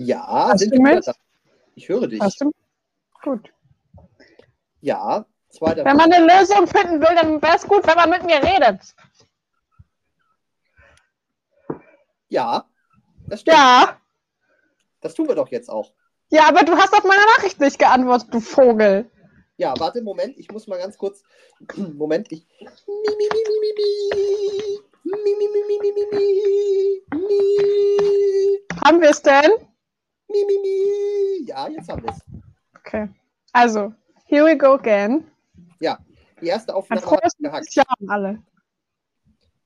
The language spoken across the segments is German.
Ja, Hast sind du mich? Ich höre dich. Hast du? Gut. Ja, zweiter Wenn man eine Lösung finden will, dann wäre es gut, wenn man mit mir redet. Ja, das stimmt. Ja. Das tun wir doch jetzt auch. Ja, aber du hast auf meine Nachricht nicht geantwortet, du Vogel. Ja, warte, Moment, ich muss mal ganz kurz. Moment, ich. Mi, mi, mi, mi, mi, mi. Mi, mi, mi, mi, mi, mi, mi. Mi. Haben wir es denn? Mi, mi, mi. Ja, jetzt haben wir es. Okay. Also, here we go again. Die erste Aufnahme hat gehackt. Jahr alle.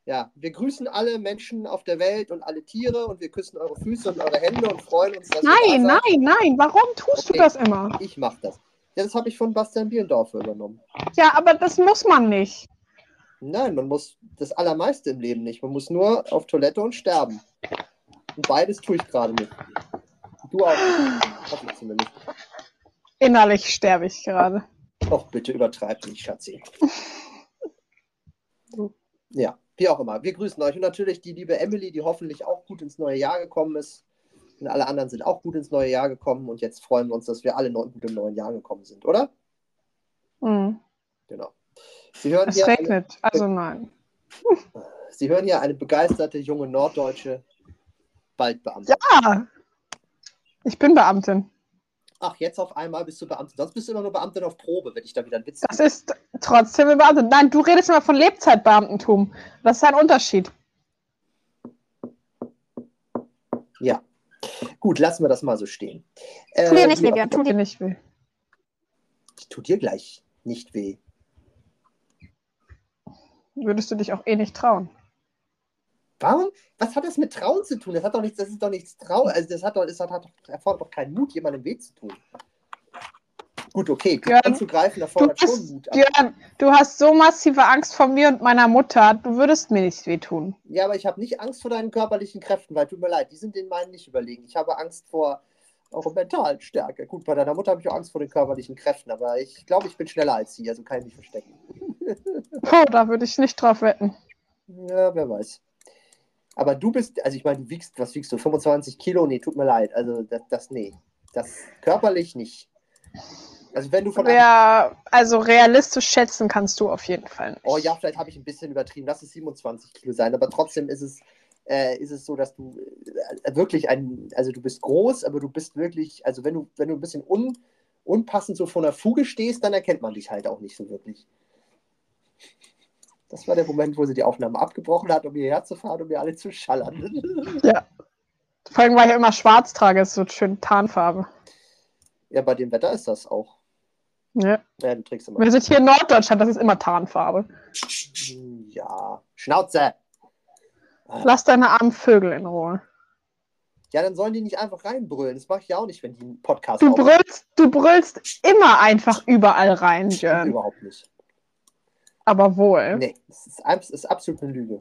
Ja, wir grüßen alle Menschen auf der Welt und alle Tiere und wir küssen eure Füße und eure Hände und freuen uns, dass ihr Nein, nein, nein. Warum tust Okay. du das immer? Ich mach das. Ja, das habe ich von Bastian Bielendorfer übernommen. Ja, aber das muss man nicht. Nein, man muss das Allermeiste im Leben nicht. Man muss nur auf Toilette und sterben. Und beides tue ich gerade nicht. Du auch. Hoffe ich zumindest. Innerlich sterbe ich gerade. Doch, bitte übertreib nicht, Schatzi. Ja, wie auch immer. Wir grüßen euch und natürlich die liebe Emily, die hoffentlich auch gut ins neue Jahr gekommen ist. Und alle anderen sind auch gut ins neue Jahr gekommen. Und jetzt freuen wir uns, dass wir alle gut im neuen Jahr gekommen sind, oder? Hm. Genau. Sie hören, Es hier eine, regnet. Also nein. Sie hören hier eine begeisterte junge Norddeutsche, bald Beamte. Ah, ich bin Beamtin. Ach, jetzt auf einmal bist du Beamtin. Sonst bist du immer nur Beamtin auf Probe, wenn ich da wieder einen Witz Das ist trotzdem eine Beamtin. Nein, du redest immer von Lebzeitbeamtentum. Das ist ein Unterschied. Ja. Gut, lassen wir das mal so stehen. Tu dir Äh, nicht weh, Björn. Tu dir nicht will. Tut dir gleich nicht weh. Würdest du dich auch eh nicht trauen. Warum? Was hat das mit Trauen zu tun? Das hat doch nichts, das ist doch nichts Trau. Also das hat doch, das hat, hat doch, erfordert doch keinen Mut, jemandem weh zu tun. Gut, okay, Björn, anzugreifen Du, erfordert schon bist, Mut. Björn, du hast so massive Angst vor mir und meiner Mutter. Du würdest mir nicht wehtun. ja, aber ich habe nicht Angst vor deinen körperlichen Kräften, weil tut mir leid, die sind den meinen nicht überlegen. Ich habe Angst vor eurer mentalen Stärke. Gut, bei deiner Mutter habe ich auch Angst vor den körperlichen Kräften, aber ich glaube, ich bin schneller als sie, also kann ich mich verstecken. Puh, da würde ich nicht drauf wetten. Ja, wer weiß. Aber du bist, also ich meine, du wiegst, was wiegst du? 25 Kilo? Nee, tut mir leid. Also das, das nee. Das körperlich nicht. Also wenn du von Wer, also realistisch schätzen kannst du auf jeden Fall nicht. Oh ja, vielleicht habe ich ein bisschen übertrieben. Lass es 27 Kilo sein, aber trotzdem ist es, äh, ist es so, dass du äh, wirklich ein, also du bist groß, aber du bist wirklich, also wenn du, wenn du ein bisschen un, unpassend so vor einer Fuge stehst, dann erkennt man dich halt auch nicht so wirklich. Das war der Moment, wo sie die Aufnahme abgebrochen hat, um hierher zu fahren, um mir alle zu schallern. Vor allem, weil ich immer schwarz trage, ist so schön Tarnfarbe. ja, bei dem Wetter ist das auch. Ja. Ja, du trägst immer. Wir sind hier in Norddeutschland, das ist immer Tarnfarbe. Ja, Schnauze. Lass deine armen Vögel in Ruhe. Ja, dann sollen die nicht einfach reinbrüllen. Das mache ich ja auch nicht, wenn die einen Podcast Du brüllst, du brüllst immer einfach überall rein, Jörn. Überhaupt nicht. Aber wohl. Nee, das ist, ist absolut eine Lüge.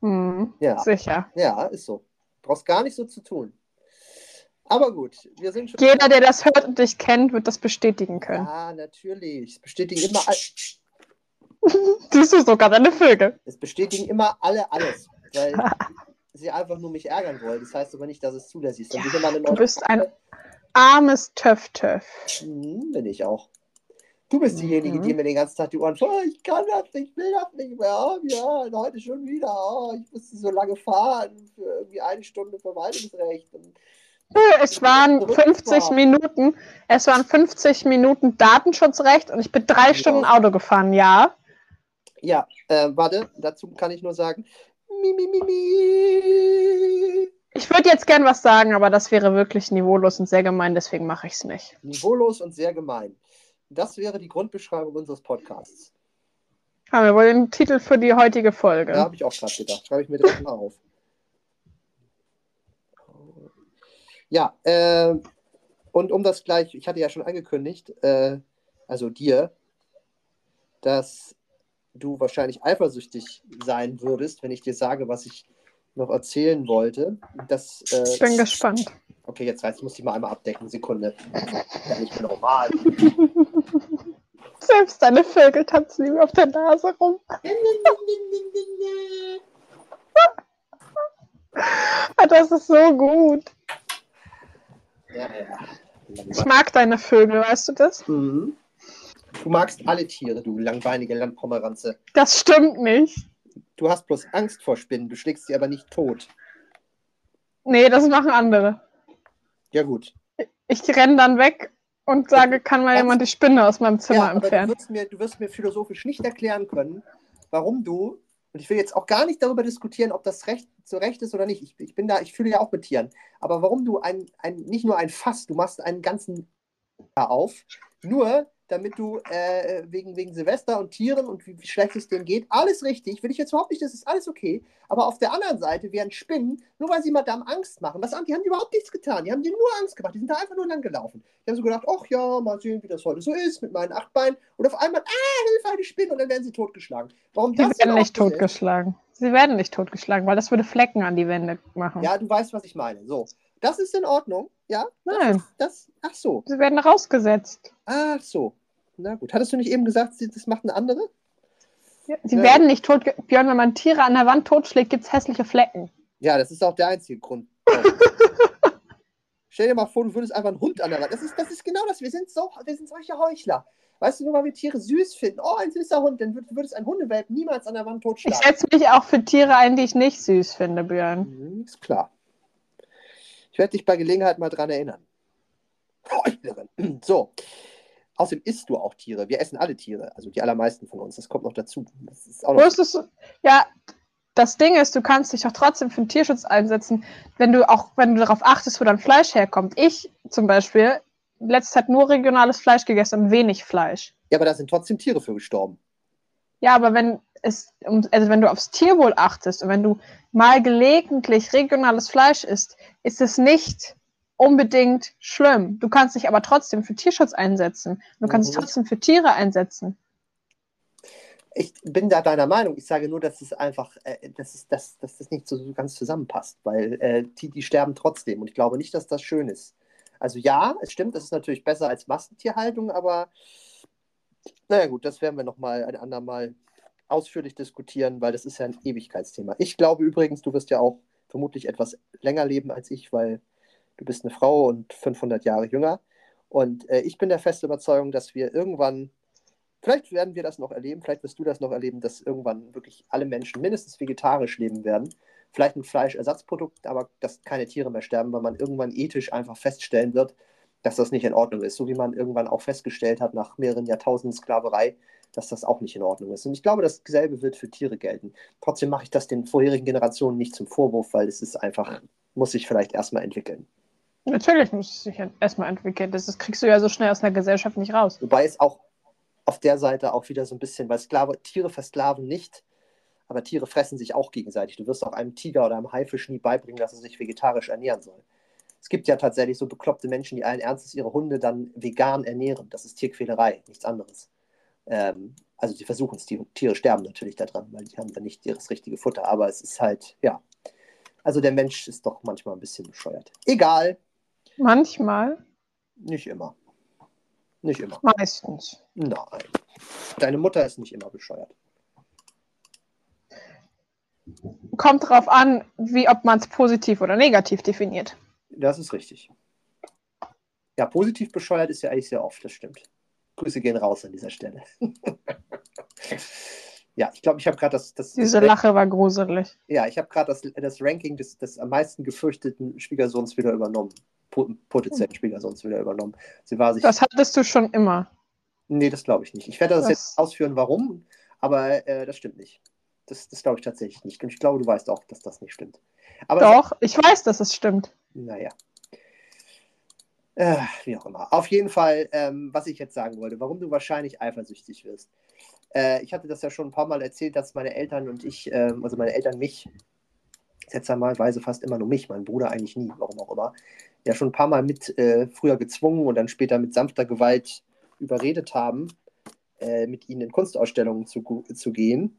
Hm, Ja, sicher. ja, ist so. Brauchst gar nicht so zu tun. Aber gut, wir sind schon. Jeder, der das hört und dich kennt, wird das bestätigen können. Ja, natürlich. Es bestätigen immer, all, Siehst du sogar deine Vögel. es bestätigen immer alle alles. Weil sie einfach nur mich ärgern wollen. Das heißt aber nicht, dass es zulässig ist. Eine Du bist ein armes Töff-Töff. Mhm, bin ich auch. Du bist diejenige, Mhm. die mir den ganzen Tag die Ohren voll, oh, ich kann das nicht, ich will das nicht mehr. Oh, ja, heute schon wieder. Oh, ich musste so lange fahren für irgendwie eine Stunde Verwaltungsrecht. Und Es waren 50 Minuten, es waren 50 Minuten Datenschutzrecht und ich bin drei Ja. Stunden Auto gefahren, ja. ja, äh, warte, dazu kann ich nur sagen, mi, mi, mi, mi. Ich würde jetzt gern was sagen, aber das wäre wirklich niveaulos und sehr gemein, deswegen mache ich es nicht. Niveaulos und sehr gemein. Das wäre die Grundbeschreibung unseres Podcasts. Haben wir wohl den Titel für die heutige Folge. Da habe ich auch gerade gedacht. Schreibe ich mir direkt mal auf. Ja, äh, und um das gleich, ich hatte ja schon angekündigt, äh, also dir, dass du wahrscheinlich eifersüchtig sein würdest, wenn ich dir sage, was ich noch erzählen wollte. Das, äh, Ich bin gespannt. Okay, jetzt ich muss die mal einmal abdecken. Sekunde. Ja, nicht mehr normal. Selbst deine Vögel tanzen ihm auf der Nase rum. Ah, Das ist so gut. Ich mag deine Vögel, weißt du das? Mhm. Du magst alle Tiere, du langweinige Landpomeranze. Das stimmt nicht. Du hast bloß Angst vor Spinnen, du schlägst sie aber nicht tot. Nee, das machen andere. Ja, gut. Ich renne dann weg und sage, kann mal jemand die Spinne aus meinem Zimmer ja, aber du entfernen? wirst, mir, du wirst mir philosophisch nicht erklären können, warum du, und ich will jetzt auch gar nicht darüber diskutieren, ob das Recht so recht ist oder nicht. Ich, ich bin da, ich fühle ja auch mit Tieren. Aber warum du ein, ein, nicht nur ein Fass, du machst einen ganzen auf, nur damit du äh, wegen, wegen Silvester und Tieren und wie, wie schlecht es denen geht, alles richtig, will ich jetzt überhaupt nicht, das ist alles okay. Aber auf der anderen Seite werden Spinnen, nur weil sie Madame Angst machen, was, haben- die haben überhaupt nichts getan, die haben dir nur Angst gemacht, die sind da einfach nur lang gelaufen. Die haben so gedacht, ach ja, mal sehen, wie das heute so ist mit meinen acht Beinen. Und auf einmal, ah, Hilfe, eine Spinne, und dann werden sie totgeschlagen. Warum Sie das werden nicht totgeschlagen. Sie werden nicht totgeschlagen, weil das würde Flecken an die Wände machen. Ja, du weißt, was ich meine. So, das ist in Ordnung, ja? Nein, Das, ach so, sie werden rausgesetzt. ach so. Na gut, hattest du nicht eben gesagt, das macht eine andere? Ja, Sie Ja. werden nicht tot. Björn, wenn man Tiere an der Wand totschlägt, gibt es hässliche Flecken. Ja, das ist auch der einzige Grund. Stell dir mal vor, du würdest einfach einen Hund an der Wand. Das ist, das ist genau das. Wir sind, so, wir sind solche Heuchler. Weißt du, nur weil wir Tiere süß finden. Oh, ein süßer Hund. Dann würd- würdest ein Hundewelpen niemals an der Wand Ich totschlagen. setze mich auch für Tiere ein, die ich nicht süß finde, Björn. Mhm, ist klar. Ich werde dich bei Gelegenheit mal dran erinnern. Heuchlerin. So. Außerdem isst du auch Tiere. Wir essen alle Tiere. Also die allermeisten von uns. Das kommt noch dazu. Das ist auch noch es? Ja, das Ding ist, du kannst dich auch trotzdem für den Tierschutz einsetzen, wenn du auch, wenn du darauf achtest, wo dein Fleisch herkommt. Ich zum Beispiel, letzte Zeit nur regionales Fleisch gegessen und wenig Fleisch. ja, aber da sind trotzdem Tiere für gestorben. Ja, aber wenn es, also wenn du aufs Tierwohl achtest und wenn du mal gelegentlich regionales Fleisch isst, ist es nicht unbedingt schlimm. Du kannst dich aber trotzdem für Tierschutz einsetzen. Du kannst dich Mhm. trotzdem für Tiere einsetzen. Ich bin da deiner Meinung. Ich sage nur, dass es einfach, äh, dass, es, dass, dass das nicht so ganz zusammenpasst, weil äh, die, die sterben trotzdem. Und ich glaube nicht, dass das schön ist. Also ja, es stimmt, es ist natürlich besser als Massentierhaltung, aber naja gut, das werden wir nochmal ein andermal ausführlich diskutieren, weil das ist ja ein Ewigkeitsthema. Ich glaube übrigens, du wirst ja auch vermutlich etwas länger leben als ich, weil du bist eine Frau und 500 Jahre jünger. Und äh, ich bin der festen Überzeugung, dass wir irgendwann Vielleicht werden wir das noch erleben, vielleicht wirst du das noch erleben, dass irgendwann wirklich alle Menschen mindestens vegetarisch leben werden. Vielleicht ein Fleischersatzprodukt, aber dass keine Tiere mehr sterben, weil man irgendwann ethisch einfach feststellen wird, dass das nicht in Ordnung ist. So wie man irgendwann auch festgestellt hat nach mehreren Jahrtausenden Sklaverei, dass das auch nicht in Ordnung ist. Und ich glaube, dasselbe wird für Tiere gelten. Trotzdem mache ich das den vorherigen Generationen nicht zum Vorwurf, weil es ist einfach, muss sich vielleicht erstmal entwickeln. Natürlich muss es sich erstmal entwickeln. Das, das kriegst du ja so schnell aus einer Gesellschaft nicht raus. Wobei es auch auf der Seite auch wieder so ein bisschen, weil Sklave, Tiere versklaven nicht, aber Tiere fressen sich auch gegenseitig. Du wirst auch einem Tiger oder einem Haifisch nie beibringen, dass er sich vegetarisch ernähren soll. Es gibt ja tatsächlich so bekloppte Menschen, die allen Ernstes ihre Hunde dann vegan ernähren. Das ist Tierquälerei, nichts anderes. Ähm, also sie versuchen es, die Tiere sterben natürlich daran, weil die haben dann nicht das richtige Futter. Aber es ist halt, ja. Also der Mensch ist doch manchmal ein bisschen bescheuert. Egal, Manchmal, nicht immer. Nicht immer. meistens. Nein. Deine Mutter ist nicht immer bescheuert. Kommt darauf an, wie ob man es positiv oder negativ definiert. Das ist richtig. Ja, positiv bescheuert ist ja eigentlich sehr oft, das stimmt. Grüße gehen raus an dieser Stelle. ja, ich glaube, ich habe gerade das, das, Diese das Lache war gruselig. Ja, ich habe gerade das, das Ranking des, des am meisten gefürchteten Schwiegersohns wieder übernommen. Po- Potenziellen Schwiegersohns wieder übernommen. Sie war sich. Das hattest du schon immer. nee, das glaube ich nicht. Ich werde das, Das- jetzt ausführen, warum, aber äh, das stimmt nicht. Das, das glaube ich tatsächlich nicht. Und ich glaube, du weißt auch, dass das nicht stimmt. Aber Doch, ich weiß, dass es stimmt. Naja. Äh, wie auch immer. Auf jeden Fall, ähm, was ich jetzt sagen wollte, warum du wahrscheinlich eifersüchtig wirst. Äh, ich hatte das ja schon ein paar Mal erzählt, dass meine Eltern und ich, ähm, also meine Eltern mich, seltsamerweise fast immer nur mich, mein Bruder eigentlich nie, warum auch immer, ja schon ein paar Mal mit äh, früher gezwungen und dann später mit sanfter Gewalt überredet haben, äh, mit ihnen in Kunstausstellungen zu, zu gehen.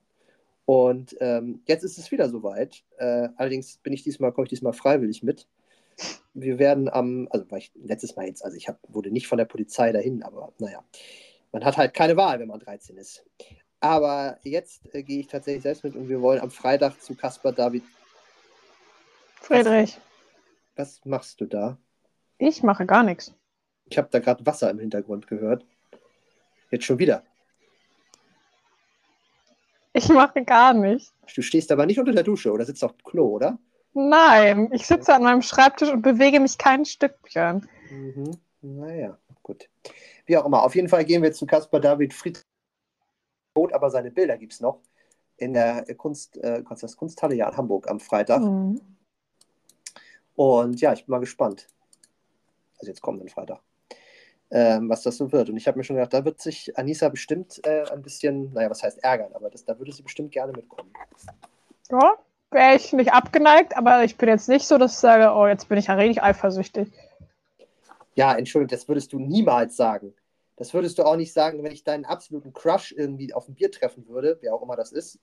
Und ähm, jetzt ist es wieder soweit. Äh, allerdings bin ich diesmal, komme ich diesmal freiwillig mit. Wir werden am, also war ich letztes Mal jetzt, also ich hab, wurde nicht von der Polizei dahin, aber naja, man hat halt keine Wahl, wenn man 13 ist. Aber jetzt äh, gehe ich tatsächlich selbst mit und wir wollen am Freitag zu Caspar David. Friedrich, Was machst du da? Ich mache gar nichts. Ich habe da gerade Wasser im Hintergrund gehört. Jetzt schon wieder. Ich mache gar nichts. Du stehst aber nicht unter der Dusche oder sitzt auf dem Klo, oder? Nein, ich sitze an meinem Schreibtisch und bewege mich kein Stückchen. Mhm. Naja, gut. Wie auch immer. Auf jeden Fall gehen wir zu Caspar David Fried. Aber seine Bilder gibt es noch in der Kunst, äh, Kunsthalle ja in Hamburg am Freitag. Mhm. Und ja, ich bin mal gespannt. Also jetzt kommenden Freitag. Ähm, was das so wird. Und ich habe mir schon gedacht, da wird sich Anissa bestimmt äh, ein bisschen, naja, was heißt ärgern, aber das, da würde sie bestimmt gerne mitkommen. Ja, wäre ich nicht abgeneigt, aber ich bin jetzt nicht so, dass ich sage, oh, jetzt bin ich ja richtig eifersüchtig. Ja, Entschuldigung, das würdest du niemals sagen. Das würdest du auch nicht sagen, wenn ich deinen absoluten Crush irgendwie auf ein Bier treffen würde, wer auch immer das ist.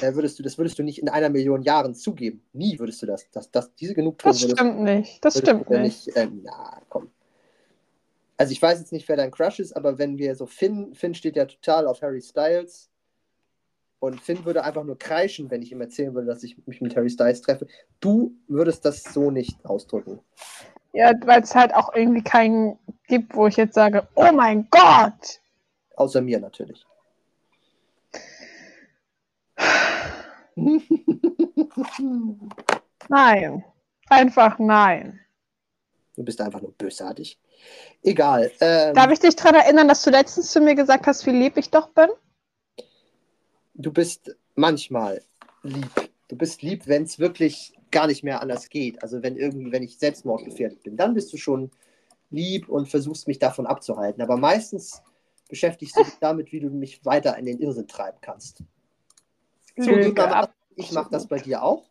Äh, würdest du, das würdest du nicht in einer Million Jahren zugeben. Nie würdest du das. das, das diese Genugtuung Das stimmt nicht. Das stimmt nicht. nicht äh, na, komm. Also ich weiß jetzt nicht, wer dein Crush ist, aber wenn wir so Finn, Finn steht ja total auf Harry Styles. Und Finn würde einfach nur kreischen, wenn ich ihm erzählen würde, dass ich mich mit Harry Styles treffe. Du würdest das so nicht ausdrücken. Ja, weil es halt auch irgendwie keinen gibt, wo ich jetzt sage, oh mein Gott! Außer mir natürlich. Nein. Einfach nein. Du bist einfach nur bösartig. Egal. Ähm, Darf ich dich daran erinnern, dass du letztens zu mir gesagt hast, wie lieb ich doch bin? du bist manchmal lieb. Du bist lieb, wenn es wirklich gar nicht mehr anders geht. Also wenn irgendwie, wenn ich selbstmordgefährdet bin, dann bist du schon lieb und versuchst mich davon abzuhalten. Aber meistens beschäftigst du dich damit, wie du mich weiter in den Irrsinn treiben kannst. So, Lüge Mama, ab. ich mache das bei dir auch.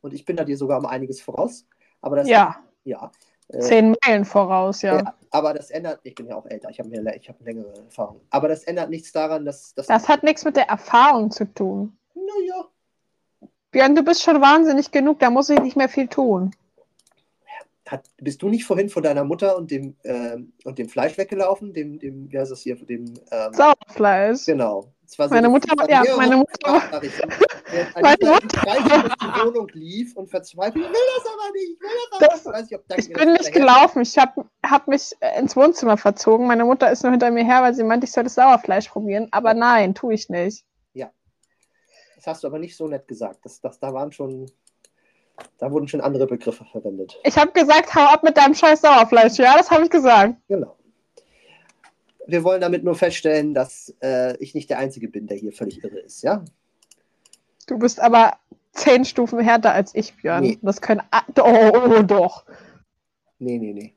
Und ich bin da dir sogar um einiges voraus. Aber das, Ja, ja. Äh, zehn Meilen voraus, ja. ja, aber das ändert, ich bin ja auch älter, ich habe ich hab längere Erfahrung. Aber das ändert nichts daran, dass, dass Das hat nichts mit der Erfahrung zu tun. naja, Björn, du bist schon wahnsinnig genug, da muss ich nicht mehr viel tun. Hat, bist du nicht vorhin von deiner Mutter und dem, ähm, und dem Fleisch weggelaufen? Dem, dem, wie heißt das hier, dem, ähm, Sauerfleisch. genau. War Meine Mutter- ja, meine Mutter- Meine Mutter- durch die Wohnung lief und verzweifelt, ich will das aber nicht, ich will das aber Das- nicht. Ich, weiß nicht, Ich bin nicht gelaufen. Ich habe hab mich äh, ins Wohnzimmer verzogen. Meine Mutter ist nur hinter mir her, weil sie meinte, ich soll das Sauerfleisch probieren. Aber nein, tue ich nicht. Das hast du aber nicht so nett gesagt. Das, das, da waren schon, da wurden schon andere Begriffe verwendet. Ich habe gesagt, hau ab mit deinem scheiß Sauerfleisch. Ja, das habe ich gesagt. Genau. Wir wollen damit nur feststellen, dass äh, ich nicht der Einzige bin, der hier völlig irre ist, ja? Du bist aber zehn Stufen härter als ich, Björn. Nee. Das können. Oh, oh, doch. Nee, nee, nee.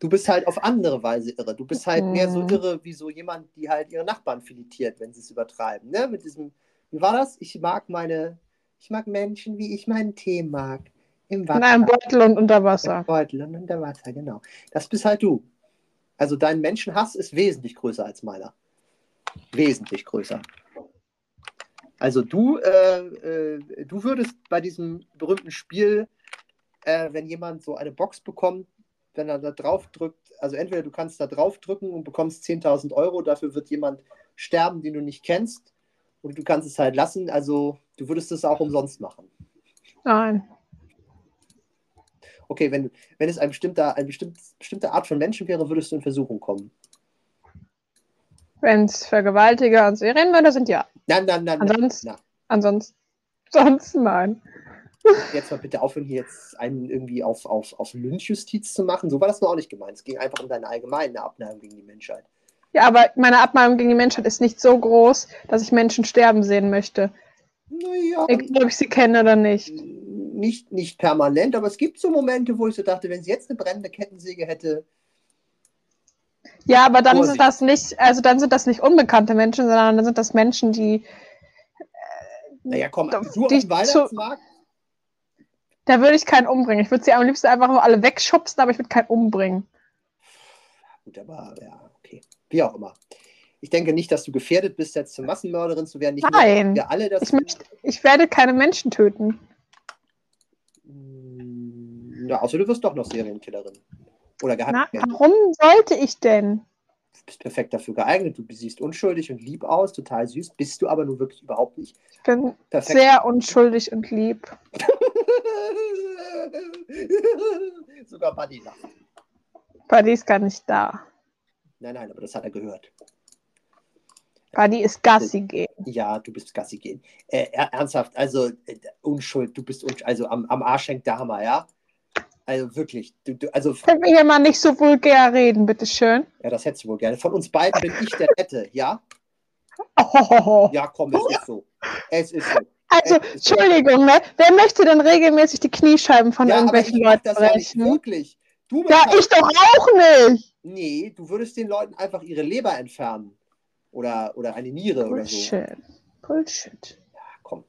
Du bist halt auf andere Weise irre. Du bist halt mehr so Mhm. irre wie so jemand, die halt ihre Nachbarn filetiert, wenn sie es übertreiben. Ne? Mit diesem, wie war das? Ich mag meine, ich mag Menschen, wie ich meinen Tee mag. Im Wasser. In einem Beutel und unter Im Wasser. Beutel und unter Wasser, genau. Das bist halt du. Also dein Menschenhass ist wesentlich größer als meiner. Wesentlich größer. Also du, äh, äh, du würdest bei diesem berühmten Spiel, äh, wenn jemand so eine Box bekommt, wenn er da drauf drückt, also entweder du kannst da drauf drücken und bekommst 10.000 Euro, dafür wird jemand sterben, den du nicht kennst, und du kannst es halt lassen. Also du würdest es auch umsonst machen. Nein. Okay, wenn, wenn es ein bestimmter, eine bestimmt, bestimmte Art von Menschen wäre, würdest du in Versuchung kommen. Wenn es Vergewaltiger und Serienmörder sind, ja. Nein, nein, nein, nein. Ansonsten- Na, Ansonsten. Sonst nein. jetzt mal bitte aufhören, hier jetzt einen irgendwie auf, auf, auf Lynchjustiz zu machen. So war das nur auch nicht gemeint. Es ging einfach um deine allgemeine Abneigung gegen die Menschheit. Ja, aber meine Abneigung gegen die Menschheit ist nicht so groß, dass ich Menschen sterben sehen möchte. Naja, Egal, ob ich sie kenne oder nicht. nicht, nicht permanent, aber es gibt so Momente, wo ich so dachte, wenn sie jetzt eine brennende Kettensäge hätte, Ja, aber dann sind das nicht, also dann sind das nicht unbekannte Menschen, sondern dann sind das Menschen, die, naja, komm, du auf die dem Weihnachtsmarkt, da würde ich keinen umbringen. Ich würde sie am liebsten einfach nur alle wegschubsen, aber ich würde keinen umbringen. gut, aber ja, wie auch immer. Ich denke nicht, dass du gefährdet bist, jetzt zur Massenmörderin zu werden. Nicht nur, Nein. wir alle das Ich möchte, ich werde keine Menschen töten. Mm, Ja, außer du wirst doch noch Serienkillerin. Oder Geheimagent. warum sollte ich denn? Du bist perfekt dafür geeignet. Du siehst unschuldig und lieb aus, total süß. Bist du aber nur wirklich überhaupt nicht. Ich bin Perfekt. sehr unschuldig und lieb. Sogar Buddy lacht. Buddy ist gar nicht da. Nein, nein, aber das hat er gehört. Buddy ist Gassi gehen. Ja, du bist Gassi gehen. Äh, er- ernsthaft, also äh, Unschuld, du bist unschuld, also am, am Arsch hängt der Hammer, ja? Also wirklich, du, du, also Können wir hier mal nicht so vulgär reden, bitteschön? ja, das hättest du wohl gerne. Von uns beiden bin ich der Nette, ja? Oh. Ja, komm, es ist so. Es ist so. Also, Entschuldigung, ne? Wer möchte denn regelmäßig die Kniescheiben von Ja, irgendwelchen Leuten das ja nicht brechen? wirklich. Du Ja, ich doch auch nicht. Nee, du würdest den Leuten einfach ihre Leber entfernen. Oder, oder eine Niere oder so. Bullshit. Bullshit. Komm.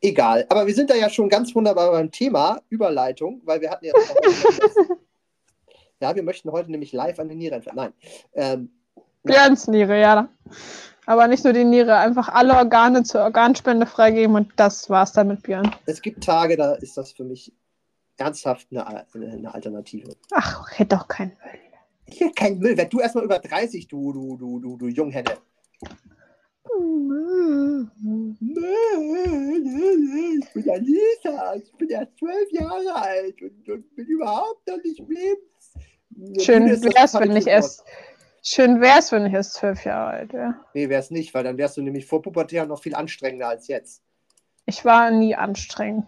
Egal. Aber wir sind da ja schon ganz wunderbar beim Thema Überleitung, weil wir hatten ja. ja, wir möchten heute nämlich live eine Niere entfernen. Nein. Ähm, Björns Niere, ja. Aber nicht nur die Niere, einfach alle Organe zur Organspende freigeben und das war's dann mit Björn. es gibt Tage, da ist das für mich ernsthaft eine, eine, eine Alternative. Ach, hätte doch keinen Müll. Hier kein Müll. Werd du erstmal über 30, du, du, du, du, du Junghenne. Ich bin Alisa, ich bin erst zwölf Jahre alt und, und bin überhaupt noch nicht lebens. Schön wär's, wenn ich erst. Schön wär's, wenn ich erst zwölf Jahre alt wäre. Nee, wär's nicht, weil dann wärst du nämlich vor Pubertär noch viel anstrengender als jetzt. Ich war nie anstrengend.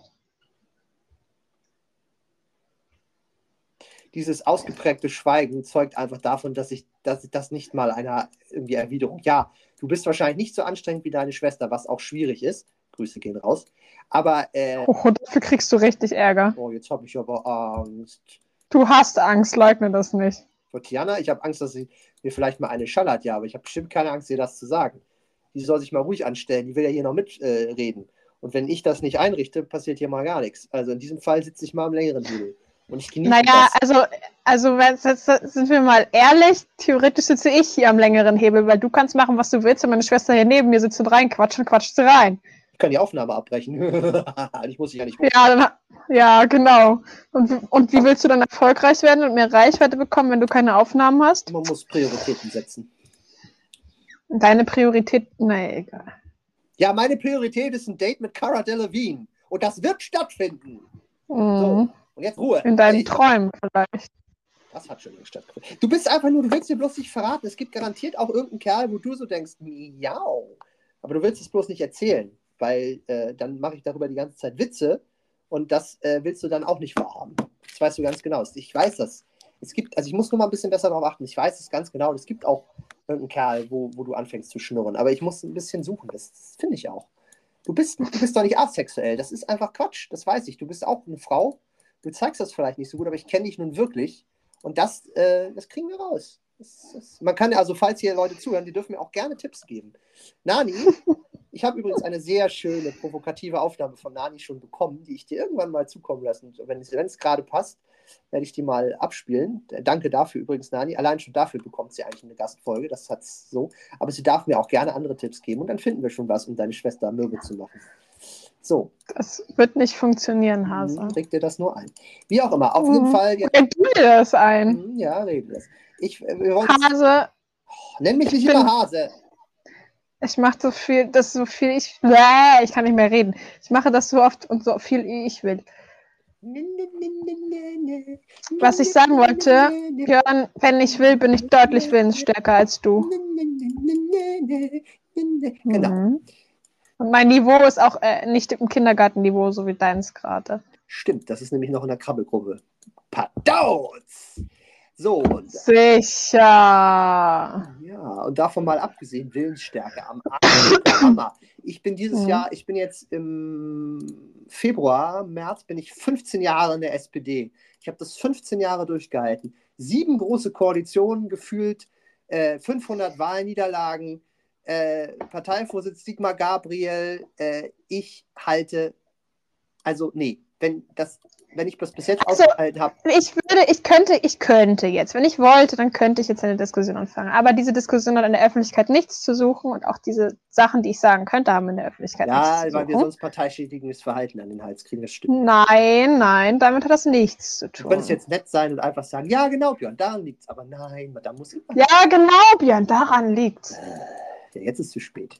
Dieses ausgeprägte Schweigen zeugt einfach davon, dass ich, dass ich das nicht mal einer irgendwie Erwiderung. Ja, du bist wahrscheinlich nicht so anstrengend wie deine Schwester, was auch schwierig ist. Grüße gehen raus. Aber, äh, Oh, dafür kriegst du richtig Ärger. oh, jetzt habe ich aber Angst. Du hast Angst, leugne das nicht. Vor Tiana, ich habe Angst, dass sie mir vielleicht mal eine schallert, ja, aber ich habe bestimmt keine Angst, ihr das zu sagen. Die soll sich mal ruhig anstellen, die will ja hier noch mitreden. Äh, und wenn ich das nicht einrichte, passiert hier mal gar nichts. Also in diesem Fall sitze ich mal am längeren Hebel. Und ich genieße Naja, das. also, also jetzt sind wir mal ehrlich, theoretisch sitze ich hier am längeren Hebel, weil du kannst machen, was du willst, und meine Schwester hier neben mir sitzt und reinquatscht und quatscht sie rein. Ich kann die Aufnahme abbrechen. ich muss dich ja nicht Ja, dann, ja genau. Und, und wie willst du dann erfolgreich werden und mehr Reichweite bekommen, wenn du keine Aufnahmen hast? Man muss Prioritäten setzen. Deine Priorität, naja, egal. Ja, meine Priorität ist ein Date mit Cara Delevingne. Und das wird stattfinden. Mhm. Und jetzt Ruhe. In deinen Träumen vielleicht. Das hat schon stattgefunden. Du bist einfach nur, du willst dir bloß nicht verraten. Es gibt garantiert auch irgendeinen Kerl, wo du so denkst, miau. Aber du willst es bloß nicht erzählen, weil äh, dann mache ich darüber die ganze Zeit Witze und das äh, willst du dann auch nicht vorhaben. Das weißt du ganz genau. Ich weiß das. Es gibt, also ich muss nur mal ein bisschen besser darauf achten. Ich weiß es ganz genau. Es gibt auch irgendeinen Kerl, wo, wo du anfängst zu schnurren. Aber ich muss ein bisschen suchen. Das, das finde ich auch. Du bist, du bist doch nicht asexuell. Das ist einfach Quatsch. Das weiß ich. Du bist auch eine Frau. Du zeigst das vielleicht nicht so gut, aber ich kenne dich nun wirklich. Und das, äh, das kriegen wir raus. Das, das, man kann also, falls hier Leute zuhören, die dürfen mir auch gerne Tipps geben. Nani, ich habe übrigens eine sehr schöne, provokative Aufnahme von Nani schon bekommen, die ich dir irgendwann mal zukommen lassen. Und wenn es, wenn es gerade passt, werde ich die mal abspielen. Äh, Danke dafür übrigens, Nani. Allein schon dafür bekommt sie eigentlich eine Gastfolge. Das hat's so. Aber sie darf mir auch gerne andere Tipps geben und dann finden wir schon was, um deine Schwester mürbe zu machen. So, Das wird nicht funktionieren, Hase. reg dir das nur ein. Wie auch immer, auf jeden Mhm. Fall. Jetzt, Red du dir das ein? Mhm, ja, rede das. Ich, äh, Hase, nenn mich nicht Ich bin- immer Hase. ich mache so viel, das so viel ich. Bäh, ich kann nicht mehr reden. Ich mache das so oft und so viel wie ich will. Was ich sagen wollte, Björn, wenn ich will, bin ich deutlich willensstärker als du. Genau. Mhm. Und mein Niveau ist auch äh, nicht im Kindergartenniveau, so wie deins gerade. Stimmt, das ist nämlich noch in der Krabbelgruppe. Pardons! So, und, Sicher. ja, und davon mal abgesehen, Willensstärke am. Hammer. Ich bin dieses Mhm. Jahr, ich bin jetzt im Februar, März, bin ich 15 Jahre in der SPD. Ich habe das 15 Jahre durchgehalten. Sieben große Koalitionen gefühlt, äh, 500 Wahlniederlagen, äh, Parteivorsitz Sigmar Gabriel. Äh, ich halte, also nee, wenn, das, wenn ich das bis jetzt Also, ausgehalten habe, Ich würde, ich könnte, ich könnte jetzt, wenn ich wollte, dann könnte ich jetzt eine Diskussion anfangen. Aber diese Diskussion hat in der Öffentlichkeit nichts zu suchen und auch diese Sachen, die ich sagen könnte, haben in der Öffentlichkeit ja, nichts zu weil wir suchen. sonst parteischädigendes Verhalten an den Hals kriegen, das stimmt. Nein, nein, damit hat das nichts zu Du tun. könntest jetzt nett sein und einfach sagen, ja, genau, Björn, daran liegt's. Aber nein, da muss immer. Ja, genau, Björn, daran liegt's. Ja, jetzt ist zu spät.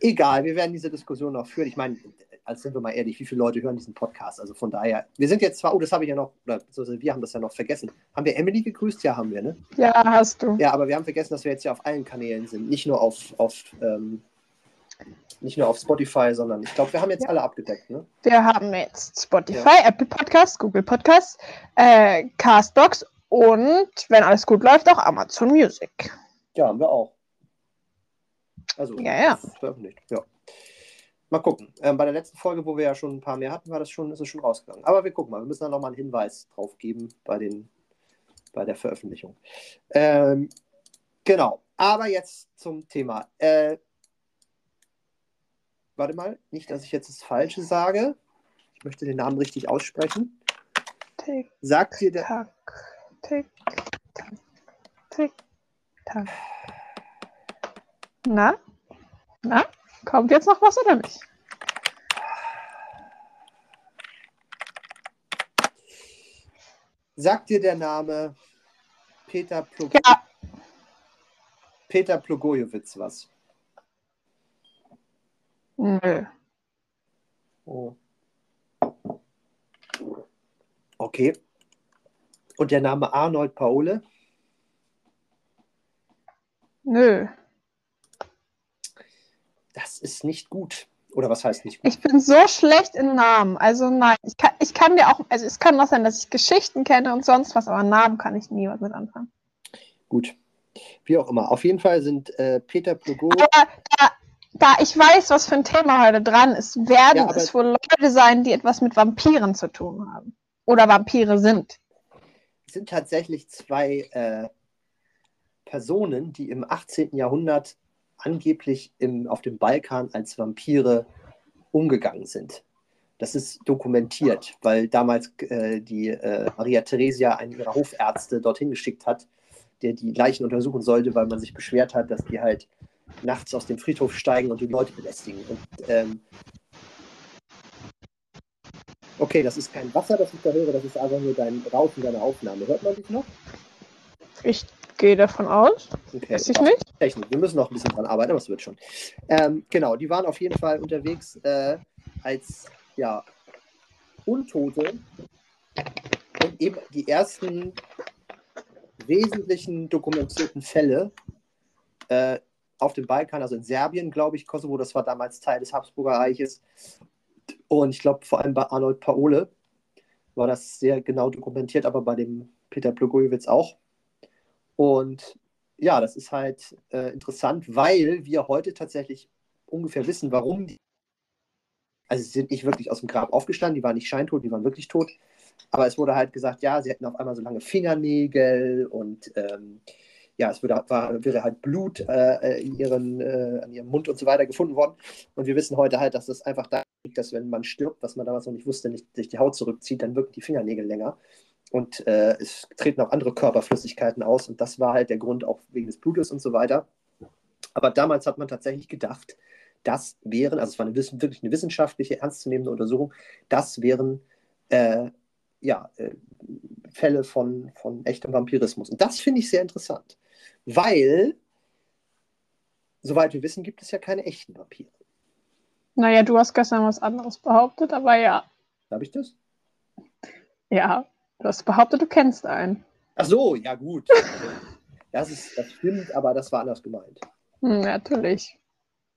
Egal, wir werden diese Diskussion noch führen. Ich meine, als sind wir mal ehrlich, wie viele Leute hören diesen Podcast? Also von daher, wir sind jetzt zwar, oh, das habe ich ja noch, oder wir haben das ja noch vergessen. Haben wir Emily gegrüßt? Ja, haben wir, ne? Ja, hast du. Ja, aber wir haben vergessen, dass wir jetzt ja auf allen Kanälen sind. Nicht nur auf, auf ähm, nicht nur auf Spotify, sondern ich glaube, wir haben jetzt ja. alle abgedeckt, ne? Wir haben jetzt Spotify, ja. Apple Podcasts, Google Podcasts, äh, Castbox und, wenn alles gut läuft, auch Amazon Music. Ja, haben wir auch. Also, ja, ja. veröffentlicht, ja. Mal gucken. Ähm, bei der letzten Folge, wo wir ja schon ein paar mehr hatten, war das schon, ist es schon rausgegangen. Aber wir gucken mal. Wir müssen da nochmal einen Hinweis drauf geben bei, den, bei der Veröffentlichung. Ähm, genau. Aber jetzt zum Thema. Äh, warte mal, nicht, dass ich jetzt das Falsche sage. Ich möchte den Namen richtig aussprechen. Tick, Sagt dir der. Tack, tick, tack, tick, tack. Na? Na? Kommt jetzt noch was oder nicht? Sagt dir der Name Peter, Plog Ja, Peter Plogojewitz was? nö. Oh. Okay. Und der Name Arnold Paule? Nö. Das ist nicht gut. Oder was heißt nicht gut? Ich bin so schlecht in Namen. Also nein, ich kann, ich kann dir auch, also es kann auch sein, dass ich Geschichten kenne und sonst was, aber Namen kann ich nie was mit anfangen. Gut. Wie auch immer. Auf jeden Fall sind äh, Peter. Aber da, da ich weiß, was für ein Thema heute dran ist, werden Ja, es wohl Leute sein, die etwas mit Vampiren zu tun haben. Oder Vampire sind. sind tatsächlich zwei äh, Personen, die im 18. Jahrhundert angeblich im, auf dem Balkan als Vampire umgegangen sind. Das ist dokumentiert, weil damals äh, die äh, Maria Theresia einen ihrer Hofärzte dorthin geschickt hat, der die Leichen untersuchen sollte, weil man sich beschwert hat, dass die halt nachts aus dem Friedhof steigen und die Leute belästigen. Und, ähm, okay, das ist kein Wasser, das ich da höre, das ist einfach nur dein Rauschen deiner Aufnahme. Hört man dich noch? Ich gehe davon aus. Okay. Weiß ich nicht. Technik. Wir müssen noch ein bisschen dran arbeiten, aber es wird schon. Ähm, genau, die waren auf jeden Fall unterwegs äh, als ja, Untote und eben die ersten wesentlichen dokumentierten Fälle äh, auf dem Balkan, also in Serbien, glaube ich, Kosovo, das war damals Teil des Habsburger Reiches. Und ich glaube, vor allem bei Arnold Paole war das sehr genau dokumentiert, aber bei dem Peter Blagojevich auch. Und ja, das ist halt äh, interessant, weil wir heute tatsächlich ungefähr wissen, warum die. Also, sie sind nicht wirklich aus dem Grab aufgestanden, die waren nicht scheintot, die waren wirklich tot. Aber es wurde halt gesagt, ja, sie hätten auf einmal so lange Fingernägel und ähm, ja, es würde, war, wäre halt Blut äh, in ihren, äh, an ihrem Mund und so weiter gefunden worden. Und wir wissen heute halt, dass das einfach da liegt, dass wenn man stirbt, was man damals noch nicht wusste, nicht sich die Haut zurückzieht, dann wirken die Fingernägel länger. Und äh, es treten auch andere Körperflüssigkeiten aus. Und das war halt der Grund auch wegen des Blutes und so weiter. Aber damals hat man tatsächlich gedacht, das wären, also es war eine, wirklich eine wissenschaftliche, ernstzunehmende Untersuchung, das wären äh, ja, äh, Fälle von, von echtem Vampirismus. Und das finde ich sehr interessant, weil, soweit wir wissen, gibt es ja keine echten Vampire. Naja, du hast gestern was anderes behauptet, aber ja. Habe ich das? Ja, du hast behauptet, du kennst einen. Ach so, ja gut. Das, ist, das stimmt, aber das war anders gemeint. Hm, natürlich.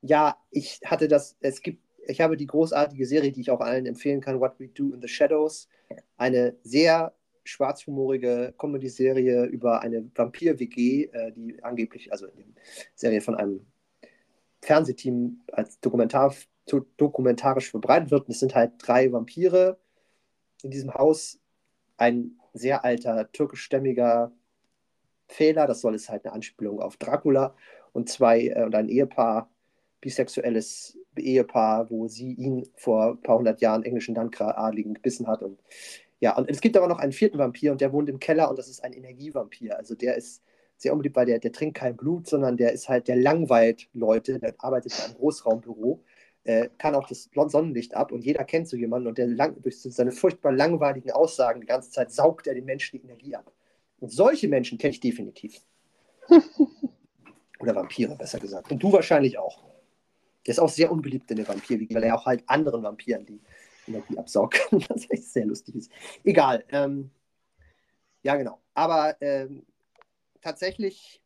Ja, ich hatte das, es gibt, ich habe die großartige Serie, die ich auch allen empfehlen kann, What We Do in the Shadows. Eine sehr schwarzhumorige Comedy-Serie über eine Vampir-WG, äh, die angeblich, also eine Serie von einem Fernsehteam als Dokumentar, dokumentarisch verbreitet wird. Und es sind halt drei Vampire in diesem Haus. Ein sehr alter türkischstämmiger Fehler, das soll es halt eine Anspielung auf Dracula und zwei äh, und ein Ehepaar, bisexuelles Ehepaar, wo sie ihn vor ein paar hundert Jahren englischen Landadligen gebissen hat und ja, und es gibt aber noch einen vierten Vampir und der wohnt im Keller und das ist ein Energievampir. Also der ist sehr unbeliebt, weil der, der trinkt kein Blut, sondern der ist halt, der langweilt Leute, der arbeitet in einem Großraumbüro, äh, kann auch das Sonnenlicht ab und jeder kennt so jemanden und der lang, durch seine furchtbar langweiligen Aussagen die ganze Zeit saugt er den Menschen die Energie ab. Und solche Menschen kenne ich definitiv. Oder Vampire, besser gesagt. Und du wahrscheinlich auch. Der ist auch sehr unbeliebt in der Vampir, weil er auch halt anderen Vampiren die Energie absaugt. das echt sehr lustig ist. Egal. Ähm, ja, genau. Aber ähm, tatsächlich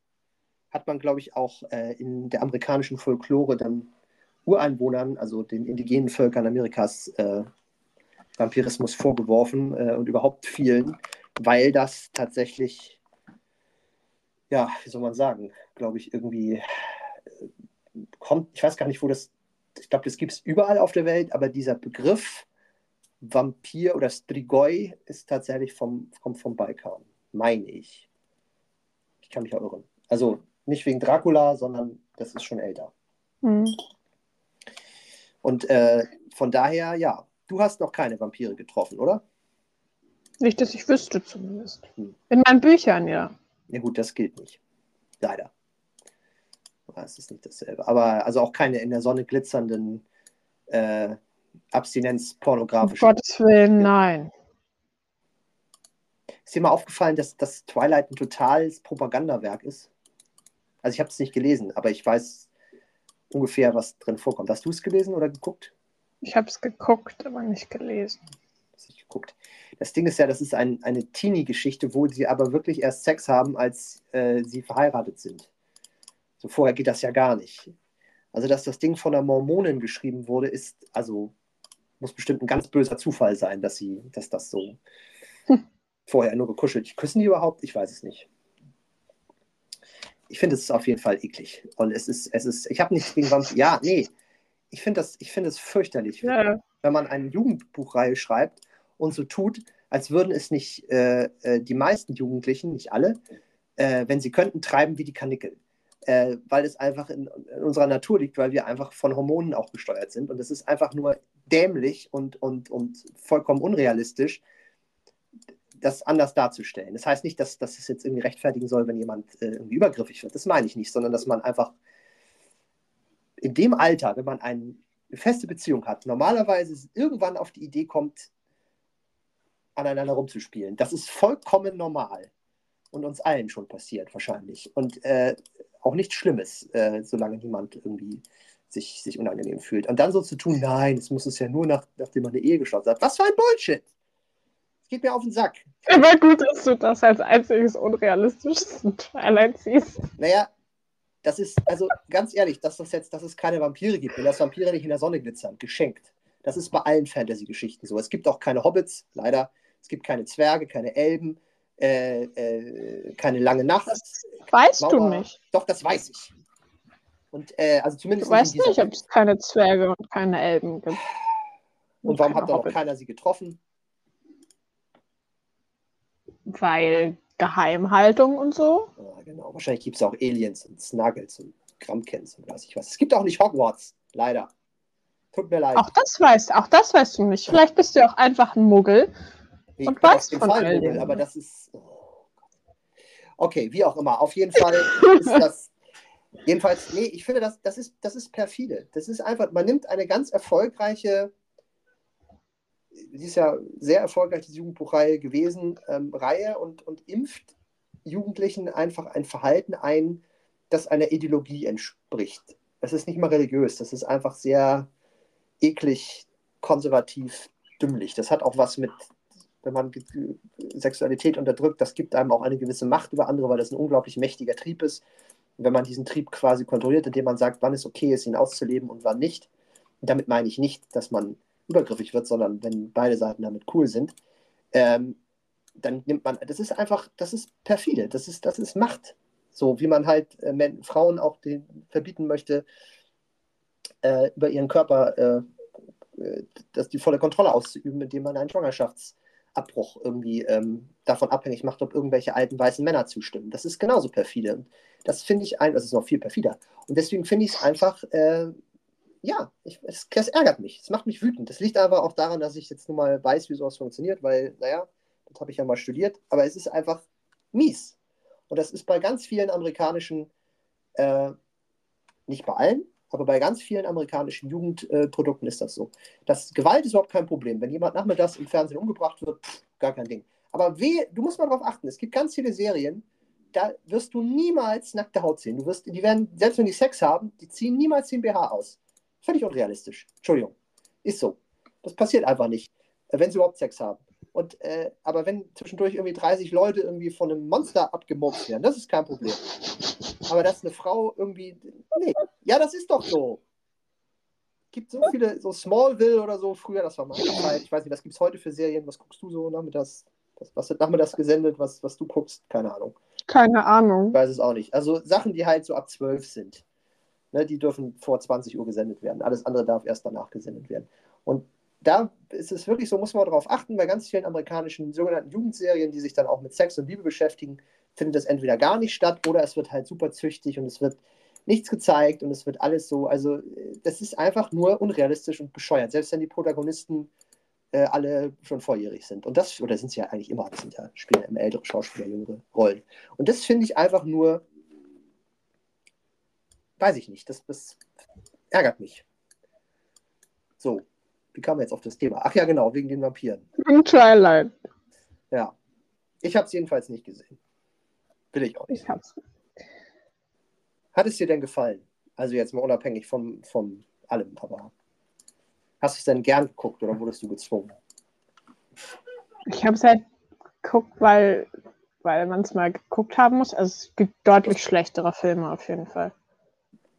hat man, glaube ich, auch äh, in der amerikanischen Folklore dann Ureinwohnern, also den indigenen Völkern Amerikas, äh, Vampirismus vorgeworfen äh, und überhaupt vielen, weil das tatsächlich, ja, wie soll man sagen, glaube ich, irgendwie äh, kommt, ich weiß gar nicht, wo das, ich glaube, das gibt es überall auf der Welt, aber dieser Begriff Vampir oder Strigoi ist tatsächlich vom, kommt vom Balkan, meine ich. Ich kann mich auch irren. Also nicht wegen Dracula, sondern das ist schon älter. Mhm. Und äh, von daher, ja, du hast noch keine Vampire getroffen, oder? Nicht, dass ich wüsste zumindest. Hm. In meinen Büchern, ja. Ja gut, das gilt nicht. Leider. Das ist nicht dasselbe. Aber also auch keine in der Sonne glitzernden äh, Abstinenz-pornografischen. Um Gottes Willen, nein. Ist dir mal aufgefallen, dass, dass Twilight ein totales Propagandawerk ist? Also ich habe es nicht gelesen, aber ich weiß ungefähr, was drin vorkommt. Hast du es gelesen oder geguckt? Ich habe es geguckt, aber nicht gelesen. Nicht geguckt. Das Ding ist ja, das ist ein, eine Teenie-Geschichte, wo sie aber wirklich erst Sex haben, als äh, sie verheiratet sind. So vorher geht das ja gar nicht. Also, dass das Ding von einer Mormonin geschrieben wurde, ist, also, muss bestimmt ein ganz böser Zufall sein, dass sie, dass das so hm. vorher nur gekuschelt. Küssen die überhaupt? Ich weiß es nicht ich finde es auf jeden Fall eklig. Und es ist, es ist, ich habe nichts gegen Vampire. Ja, nee. Ich finde das, ich finde es fürchterlich, ja. wenn man eine Jugendbuchreihe schreibt und so tut, als würden es nicht äh, äh, die meisten Jugendlichen, nicht alle, äh, wenn sie könnten, treiben wie die Kanickel. Äh, weil es einfach in, in, unserer Natur liegt, weil wir einfach von Hormonen auch gesteuert sind. Und es ist einfach nur dämlich und, und, und vollkommen unrealistisch, das anders darzustellen. Das heißt nicht, dass, dass es jetzt irgendwie rechtfertigen soll, wenn jemand äh, irgendwie übergriffig wird. Das meine ich nicht, sondern dass man einfach in dem Alter, wenn man eine feste Beziehung hat, normalerweise irgendwann auf die Idee kommt, aneinander rumzuspielen. Das ist vollkommen normal und uns allen schon passiert wahrscheinlich. Und äh, auch nichts Schlimmes, äh, solange niemand irgendwie sich, sich unangenehm fühlt. Und dann so zu tun, nein, es muss es ja nur nach, nachdem man eine Ehe geschlossen hat. Was für ein Bullshit! Geht mir auf den Sack. Aber gut, dass du das als einziges unrealistisches Twilight siehst. Naja, das ist, also ganz ehrlich, dass das jetzt, dass es keine Vampire gibt, wenn das Vampire nicht in der Sonne glitzern, geschenkt. Das ist bei allen Fantasy-Geschichten so. Es gibt auch keine Hobbits, leider. Es gibt keine Zwerge, keine Elben, äh, äh, keine lange Nacht. Das weißt Mauer. du nicht. Doch, das weiß ich. Und äh, also zumindest. Du weißt nicht, ob es keine Zwerge und keine Elben gibt. Und, und warum hat da noch keiner sie getroffen? Weil Geheimhaltung und so. Ja, genau. Wahrscheinlich gibt es auch Aliens und Snuggles und Kramkens und was ich was. Es gibt auch nicht Hogwarts, leider. Tut mir leid. Auch das weißt, auch das weißt du nicht. Vielleicht bist du auch einfach ein Muggel ich und weißt von Fall Muggel, aber das ist. Oh okay, wie auch immer. Auf jeden Fall ist das. Jedenfalls, nee, ich finde, das, das, ist, das ist perfide. Das ist einfach, man nimmt eine ganz erfolgreiche sie ist ja sehr erfolgreich, die Jugendbuchreihe gewesen, ähm, Reihe und, und impft Jugendlichen einfach ein Verhalten ein, das einer Ideologie entspricht. Das ist nicht mal religiös, das ist einfach sehr eklig, konservativ, dümmlich. Das hat auch was mit, wenn man Sexualität unterdrückt, das gibt einem auch eine gewisse Macht über andere, weil das ein unglaublich mächtiger Trieb ist. Und wenn man diesen Trieb quasi kontrolliert, indem man sagt, wann es okay ist, ihn auszuleben und wann nicht. Und damit meine ich nicht, dass man übergriffig wird, sondern wenn beide Seiten damit cool sind, ähm, dann nimmt man, das ist einfach, das ist perfide, das ist, das ist Macht. So wie man halt äh, Frauen auch den, verbieten möchte, äh, über ihren Körper äh, äh, das, die volle Kontrolle auszuüben, indem man einen Schwangerschaftsabbruch irgendwie ähm, davon abhängig macht, ob irgendwelche alten weißen Männer zustimmen. Das ist genauso perfide. Das finde ich ein, das ist noch viel perfider. Und deswegen finde ich es einfach äh, ja, ich, es, das ärgert mich. Es macht mich wütend. Das liegt aber auch daran, dass ich jetzt nun mal weiß, wie sowas funktioniert, weil, naja, das habe ich ja mal studiert. Aber es ist einfach mies. Und das ist bei ganz vielen amerikanischen, äh, nicht bei allen, aber bei ganz vielen amerikanischen Jugendprodukten äh, ist das so. Das Gewalt ist überhaupt kein Problem. Wenn jemand nachmittags im Fernsehen umgebracht wird, pff, gar kein Ding. Aber weh, du musst mal darauf achten, es gibt ganz viele Serien, da wirst du niemals nackte Haut sehen. Du wirst, die werden, selbst wenn die Sex haben, die ziehen niemals den BH aus. Völlig unrealistisch. Entschuldigung. Ist so. Das passiert einfach nicht, äh, wenn sie überhaupt Sex haben. Und, äh, aber wenn zwischendurch irgendwie 30 Leute irgendwie von einem Monster abgemobbt werden, das ist kein Problem. Aber dass eine Frau irgendwie. Nee, ja, das ist doch so. Gibt so viele, so Smallville oder so, früher, das war meine Zeit. Ich weiß nicht, was gibt es heute für Serien? Was guckst du so nachmittags? Was, was wird nachmittags gesendet, was, was du guckst? Keine Ahnung. Keine Ahnung. Ich weiß es auch nicht. Also Sachen, die halt so ab 12 sind. Ne, die dürfen vor 20 Uhr gesendet werden. Alles andere darf erst danach gesendet werden. Und da ist es wirklich so, muss man darauf achten, bei ganz vielen amerikanischen sogenannten Jugendserien, die sich dann auch mit Sex und Liebe beschäftigen, findet das entweder gar nicht statt oder es wird halt super züchtig und es wird nichts gezeigt und es wird alles so. Also, das ist einfach nur unrealistisch und bescheuert, selbst wenn die Protagonisten äh, alle schon volljährig sind. Und das, oder sind sie ja eigentlich immer, das sind ja Spieler, immer ältere Schauspieler, jüngere Rollen. Und das finde ich einfach nur, weiß ich nicht, das, das ärgert mich. So, wie kam jetzt auf das Thema? Ach ja, genau, wegen den Vampiren. Im Twilight. Ja. Ich habe es jedenfalls nicht gesehen. Will ich auch nicht. Ich hab's. Hat es dir denn gefallen? Also jetzt mal unabhängig von, von allem, aber hast du es denn gern geguckt oder wurdest du gezwungen? Ich habe es halt geguckt, weil, weil man es mal geguckt haben muss. Also es gibt deutlich schlechtere Filme auf jeden Fall.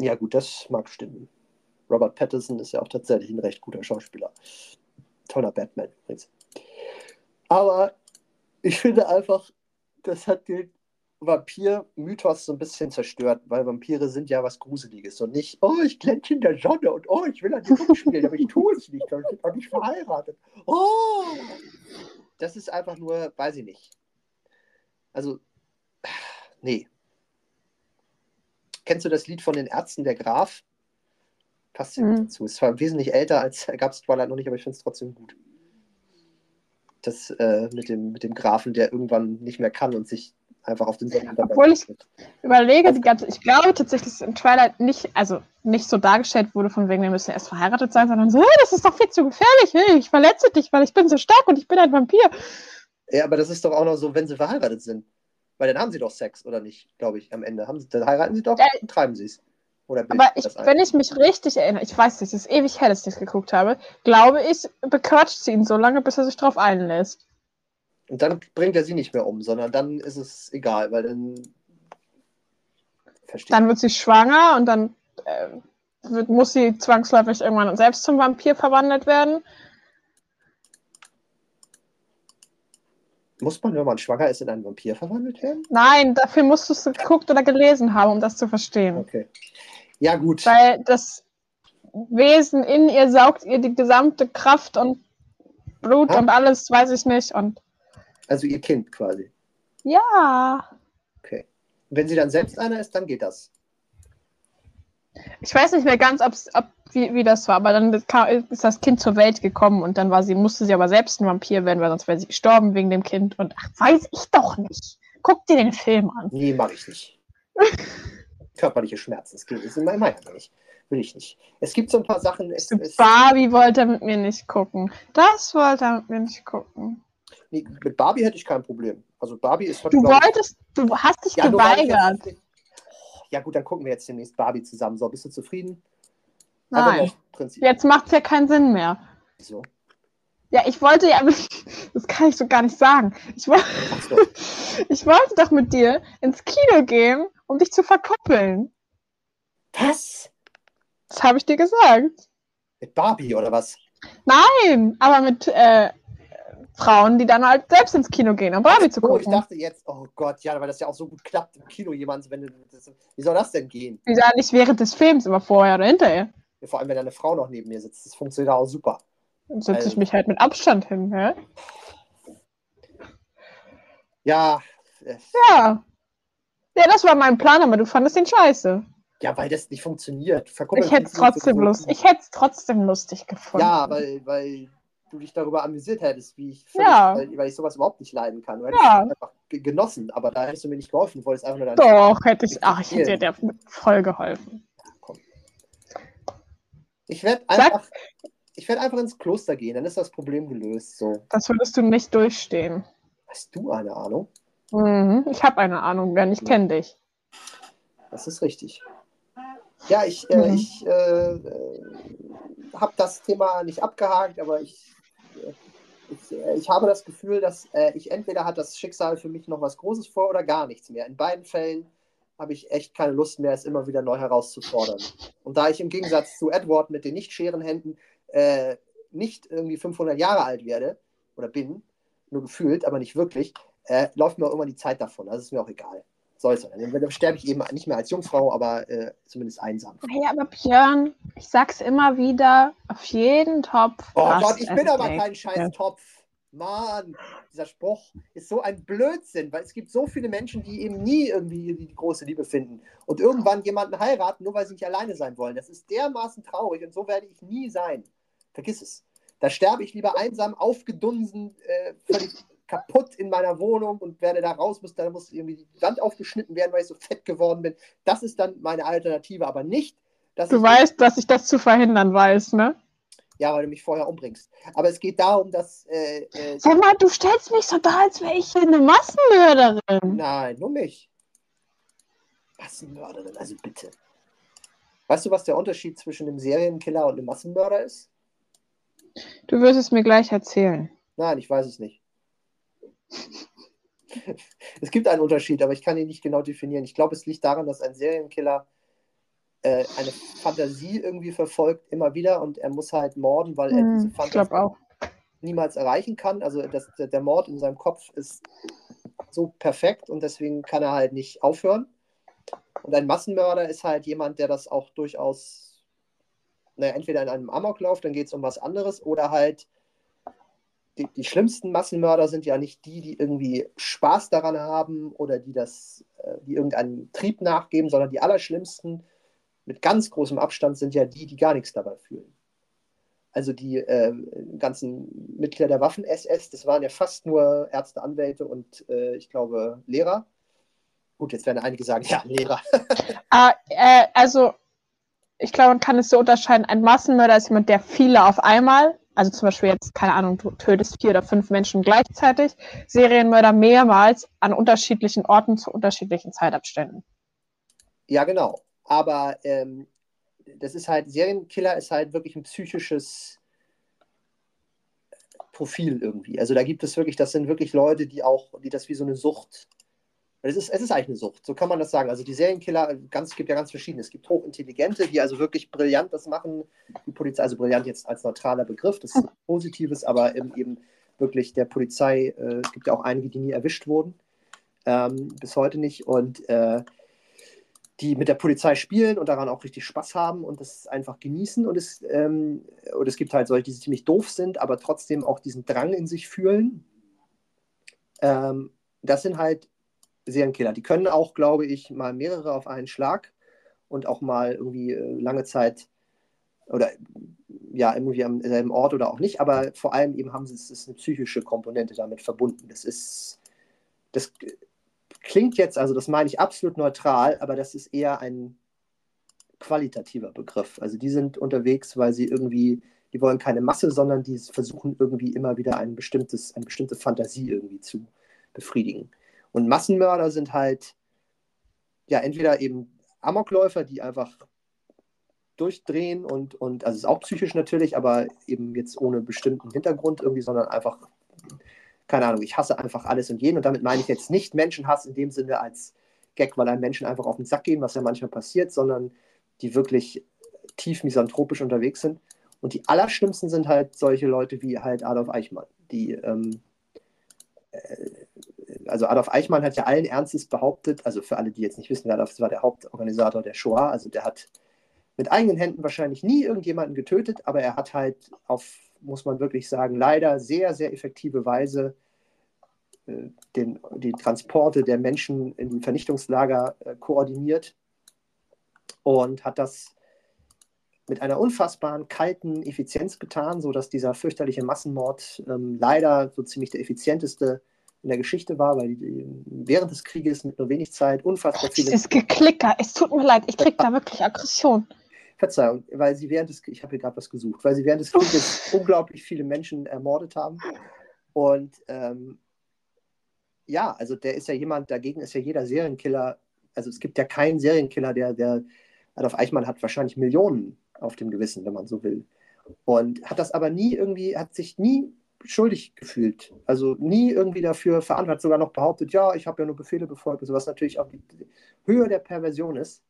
Ja, gut, das mag stimmen. Robert Pattinson ist ja auch tatsächlich ein recht guter Schauspieler. Toller Batman übrigens. Aber ich finde einfach, das hat den Vampir-Mythos so ein bisschen zerstört, weil Vampire sind ja was Gruseliges und nicht, oh, ich glänze in der Sonne und oh, ich will an die Luft spielen, aber ich tue es nicht, weil ich bin auch nicht verheiratet. Oh! Das ist einfach nur, weiß ich nicht. Also, nee. Kennst du das Lied von den Ärzten, der Graf? Passt ja Mhm. dazu. Es war wesentlich älter, als gab es Twilight noch nicht, aber ich finde es trotzdem gut. Das äh, mit, dem, mit dem Grafen, der irgendwann nicht mehr kann und sich einfach auf den Sonnenuntergang Obwohl ich-. Überlege die ganze, ich glaube tatsächlich, dass in Twilight nicht, also nicht so dargestellt wurde, von wegen, wir müssen erst verheiratet sein, sondern so, "Hey, das ist doch viel zu gefährlich, hey, ich verletze dich, weil ich bin so stark und ich bin ein Vampir. Ja, aber das ist doch auch noch so, wenn sie verheiratet sind. Weil dann haben sie doch Sex, oder nicht, glaube ich, am Ende. Haben sie, dann heiraten sie doch Ja. und treiben sie es. Oder Aber ich, wenn ich mich richtig erinnere, ich weiß nicht, es ist ewig her, dass ich das geguckt habe, glaube ich, bequatscht sie ihn so lange, bis er sich drauf einlässt. Und dann bringt er sie nicht mehr um, sondern dann ist es egal, weil dann. Verstehe. Dann wird sie schwanger und dann äh, wird, muss sie zwangsläufig irgendwann selbst zum Vampir verwandelt werden. Muss man, wenn man schwanger ist, in einen Vampir verwandelt werden? Nein, dafür musst du es geguckt oder gelesen haben, um das zu verstehen. Okay. Ja, gut. Weil das Wesen in ihr saugt ihr die gesamte Kraft und Blut Ah. und alles, weiß ich nicht. Und Also ihr Kind quasi. ja, Okay. Wenn sie dann selbst einer ist, dann geht das. ich weiß nicht mehr ganz, ob, wie, wie das war, aber dann kam, ist das Kind zur Welt gekommen und dann war sie, musste sie aber selbst ein Vampir werden, weil sonst wäre sie gestorben wegen dem Kind. Und ach, weiß ich doch nicht. Guck dir den Film an. Nee, mache ich nicht. Körperliche Schmerzen, das geht. Ist mein Meinung nicht. Will ich nicht. Es gibt so ein paar Sachen. Es, es, Barbie wollte er mit mir nicht gucken. Das wollte er mit mir nicht gucken. nee, mit Barbie hätte ich kein Problem. Also Barbie ist Du glaub ich- wolltest, du hast dich Ja, geweigert. Ja, gut, dann gucken wir jetzt demnächst Barbie zusammen. So, bist du zufrieden? Nein, jetzt macht es ja keinen Sinn mehr. So. Ja, ich wollte ja, das kann ich so gar nicht sagen. Ich, woll- Ach so. ich wollte doch mit dir ins Kino gehen, um dich zu verkuppeln. Was? Das habe ich dir gesagt. Mit Barbie oder was? Nein, aber mit äh, Frauen, die dann halt selbst ins Kino gehen, um Barbie zu Oh, ich gucken. dachte jetzt, oh Gott, ja, weil das ja auch so gut klappt im Kino jemand, wenn du, das, wie soll das denn gehen? Die sagen nicht während des Films, aber vorher oder hinterher. Vor allem, wenn da eine Frau noch neben mir sitzt. Das funktioniert auch super. Dann setze ich Also- mich halt mit Abstand hin, hä? Ja, Ja. Ja, das war mein Plan, aber du fandest ihn scheiße. ja, weil das nicht funktioniert. Verkuppeln Ich hätte es trotzdem. Ich es trotzdem lustig gefunden. Ja, weil, weil du dich darüber amüsiert hättest, wie ich völlig, Ja. weil, weil ich sowas überhaupt nicht leiden kann. Du Ja. hättest einfach ge- genossen, aber da hättest du mir nicht geholfen, du wolltest einfach nur deine Doch, hätte ich. Ach, ich hätte dir voll geholfen. Ich werde einfach, ich werde einfach ins Kloster gehen, dann ist das Problem gelöst. So, Das würdest du nicht durchstehen. hast du eine Ahnung? Mhm. Ich habe eine Ahnung, denn ich kenne dich. Das ist richtig. Ja, ich, äh, Mhm. ich äh, äh, habe das Thema nicht abgehakt, aber ich, äh, ich, äh, ich habe das Gefühl, dass äh, ich entweder hat das Schicksal für mich noch was Großes vor oder gar nichts mehr. In beiden Fällen habe ich echt keine Lust mehr, es immer wieder neu herauszufordern. Und da ich im Gegensatz zu Edward mit den Nicht-Scherenhänden äh, nicht irgendwie 500 Jahre alt werde oder bin, nur gefühlt, aber nicht wirklich, äh, läuft mir auch immer die Zeit davon. Das ist mir auch egal. Soll es sein. Dann sterbe ich eben nicht mehr als Jungfrau, aber äh, zumindest einsam. Hey, aber Björn, ich sag's immer wieder, auf jeden Topf. Oh Gott, ich bin aber kein scheiß Topf. Mann, dieser Spruch ist so ein Blödsinn, weil es gibt so viele Menschen, die eben nie irgendwie die große Liebe finden und irgendwann jemanden heiraten, nur weil sie nicht alleine sein wollen. Das ist dermaßen traurig und so werde ich nie sein. Vergiss es. Da sterbe ich lieber einsam, aufgedunsen, äh, völlig kaputt in meiner Wohnung und werde da raus, muss, da muss irgendwie die Wand aufgeschnitten werden, weil ich so fett geworden bin. Das ist dann meine Alternative, aber nicht, dass Du weißt, dass ich das zu verhindern weiß, ne? Ja, weil du mich vorher umbringst. Aber es geht darum, dass. Äh, äh, Sag mal, du stellst mich so da, als wäre ich eine Massenmörderin. Nein, nur mich. Massenmörderin, also bitte. Weißt du, was der Unterschied zwischen einem Serienkiller und einem Massenmörder ist? Du wirst es mir gleich erzählen. Nein, ich weiß es nicht. es gibt einen Unterschied, aber ich kann ihn nicht genau definieren. Ich glaube, es liegt daran, dass ein Serienkiller äh, eine Fantasie irgendwie verfolgt, immer wieder, und er muss halt morden, weil er diese Fantasie niemals erreichen kann. Also das, der Mord in seinem Kopf ist so perfekt und deswegen kann er halt nicht aufhören. Und ein Massenmörder ist halt jemand, der das auch durchaus, naja, entweder in einem Amoklauf, dann geht es um was anderes, oder halt die, die, schlimmsten Massenmörder sind ja nicht die, die irgendwie Spaß daran haben oder die das, äh, die irgendeinen Trieb nachgeben, sondern die allerschlimmsten mit ganz großem Abstand sind ja die, die gar nichts dabei fühlen. Also die äh, ganzen Mitglieder der Waffen-SS, das waren ja fast nur Ärzte, Anwälte und äh, ich glaube Lehrer. Gut, jetzt werden einige sagen, ja, Lehrer. ah, äh, also ich glaube, man kann es so unterscheiden. Ein Massenmörder ist jemand, der viele auf einmal, also zum Beispiel jetzt, keine Ahnung, du tötest vier oder fünf Menschen gleichzeitig, Serienmörder mehrmals an unterschiedlichen Orten zu unterschiedlichen Zeitabständen. Ja, genau. Aber ähm, das ist halt, Serienkiller ist halt wirklich ein psychisches Profil irgendwie. Also da gibt es wirklich, das sind wirklich Leute, die auch, die das wie so eine Sucht. Es ist, es ist eigentlich eine Sucht, so kann man das sagen. Also die Serienkiller, ganz, es gibt ja ganz verschiedene. Es gibt hochintelligente, die also wirklich brillant das machen. Die Polizei, also brillant jetzt als neutraler Begriff, das ist Positives, aber eben, eben wirklich der Polizei, äh, es gibt ja auch einige, die nie erwischt wurden, ähm, bis heute nicht. Und äh, die mit der Polizei spielen und daran auch richtig Spaß haben und das einfach genießen. Und es, ähm, und es gibt halt solche, die ziemlich doof sind, aber trotzdem auch diesen Drang in sich fühlen. Ähm, das sind halt Serienkiller. Die können auch, glaube ich, mal mehrere auf einen Schlag und auch mal irgendwie äh, lange Zeit oder ja, irgendwie am selben Ort oder auch nicht, aber vor allem eben haben sie es ist eine psychische Komponente damit verbunden. Das ist, das klingt jetzt, also das meine ich absolut neutral, aber das ist eher ein qualitativer Begriff. Also die sind unterwegs, weil sie irgendwie, die wollen keine Masse, sondern die versuchen irgendwie immer wieder ein bestimmtes, eine bestimmte Fantasie irgendwie zu befriedigen. Und Massenmörder sind halt ja entweder eben Amokläufer, die einfach durchdrehen und, und also es ist auch psychisch natürlich, aber eben jetzt ohne bestimmten Hintergrund irgendwie, sondern einfach keine Ahnung, ich hasse einfach alles und jeden. Und damit meine ich jetzt nicht Menschenhass in dem Sinne als Gag, weil einem Menschen einfach auf den Sack gehen, was ja manchmal passiert, sondern die wirklich tief misanthropisch unterwegs sind. Und die allerschlimmsten sind halt solche Leute wie halt Adolf Eichmann, die, ähm, äh, also Adolf Eichmann hat ja allen Ernstes behauptet, also für alle, die jetzt nicht wissen, Adolf war der Hauptorganisator der Shoah, also der hat mit eigenen Händen wahrscheinlich nie irgendjemanden getötet, aber er hat halt auf muss man wirklich sagen, leider sehr, sehr effektive Weise äh, den, die Transporte der Menschen in die Vernichtungslager äh, koordiniert und hat das mit einer unfassbaren kalten Effizienz getan, sodass dieser fürchterliche Massenmord ähm, leider so ziemlich der effizienteste in der Geschichte war, weil die, während des Krieges mit nur wenig Zeit unfassbar viele. Es ist Geklicker, es tut mir leid, ich kriege da wirklich Aggression. Verzeihung, weil sie während des, ich habe hier gerade was gesucht, weil sie während des Krieges unglaublich viele Menschen ermordet haben. Und ähm, ja, also der ist ja jemand, dagegen ist ja jeder Serienkiller, also es gibt ja keinen Serienkiller, der, der Adolf Eichmann hat wahrscheinlich Millionen auf dem Gewissen, wenn man so will. Und hat das aber nie irgendwie, hat sich nie schuldig gefühlt. Also nie irgendwie dafür verantwortet, sogar noch behauptet, ja, ich habe ja nur Befehle befolgt, was natürlich auch die Höhe der Perversion ist.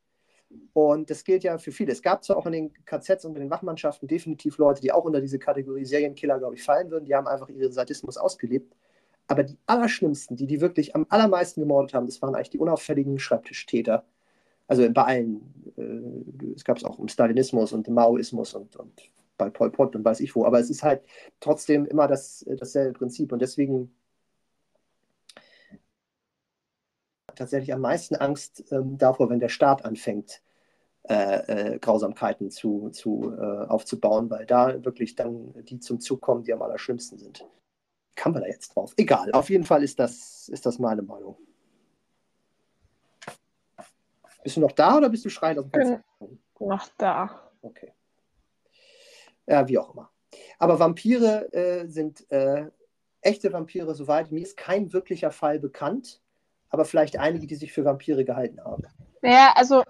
Und das gilt ja für viele. Es gab zwar auch in den KZs und in den Wachmannschaften definitiv Leute, die auch unter diese Kategorie Serienkiller, glaube ich, fallen würden. Die haben einfach ihren Sadismus ausgelebt. Aber die Allerschlimmsten, die die wirklich am allermeisten gemordet haben, das waren eigentlich die unauffälligen Schreibtischtäter. Also bei allen. Äh, es gab es auch im Stalinismus und im Maoismus und, und bei Pol Pot und weiß ich wo. Aber es ist halt trotzdem immer das, dasselbe Prinzip. Und deswegen tatsächlich am meisten Angst ähm, davor, wenn der Staat anfängt, äh, äh, Grausamkeiten zu, zu, äh, aufzubauen, weil da wirklich dann die zum Zug kommen, die am allerschlimmsten sind kann man da jetzt drauf? Egal, auf jeden Fall ist das, ist das meine Meinung. Bist du noch da oder bist du schreiend aus dem Fenster? Noch da. Okay. Ja, wie auch immer. Aber Vampire äh, sind äh, echte Vampire, soweit mir ist kein wirklicher Fall bekannt, aber vielleicht einige, die sich für Vampire gehalten haben. Ja, also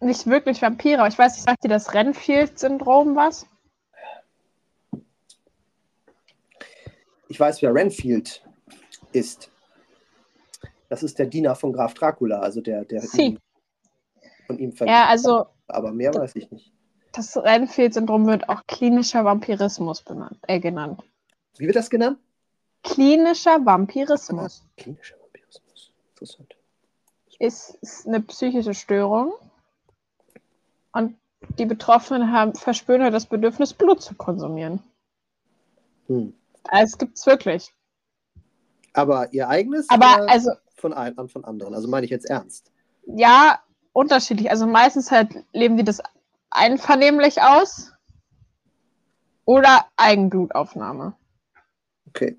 nicht wirklich Vampire, aber ich weiß, ich sagt dir das Renfield-Syndrom was? Ich weiß, wer Renfield ist. Das ist der Diener von Graf Dracula, also der, der ihn, von ihm Ja, also. Aber mehr weiß ich nicht. Das Renfield-Syndrom wird auch klinischer Vampirismus benannt, äh, genannt. Wie wird das genannt? Klinischer Vampirismus. Klinischer Vampirismus. Interessant. Ist, ist eine psychische Störung. Und die Betroffenen haben, verspüren halt das Bedürfnis, Blut zu konsumieren. Hm. Es gibt es wirklich. Aber ihr eigenes? Aber also. Von, ein, von anderen. Also meine ich jetzt ernst. Ja, unterschiedlich. Also meistens halt leben die das einvernehmlich aus oder Eigenblutaufnahme. Okay.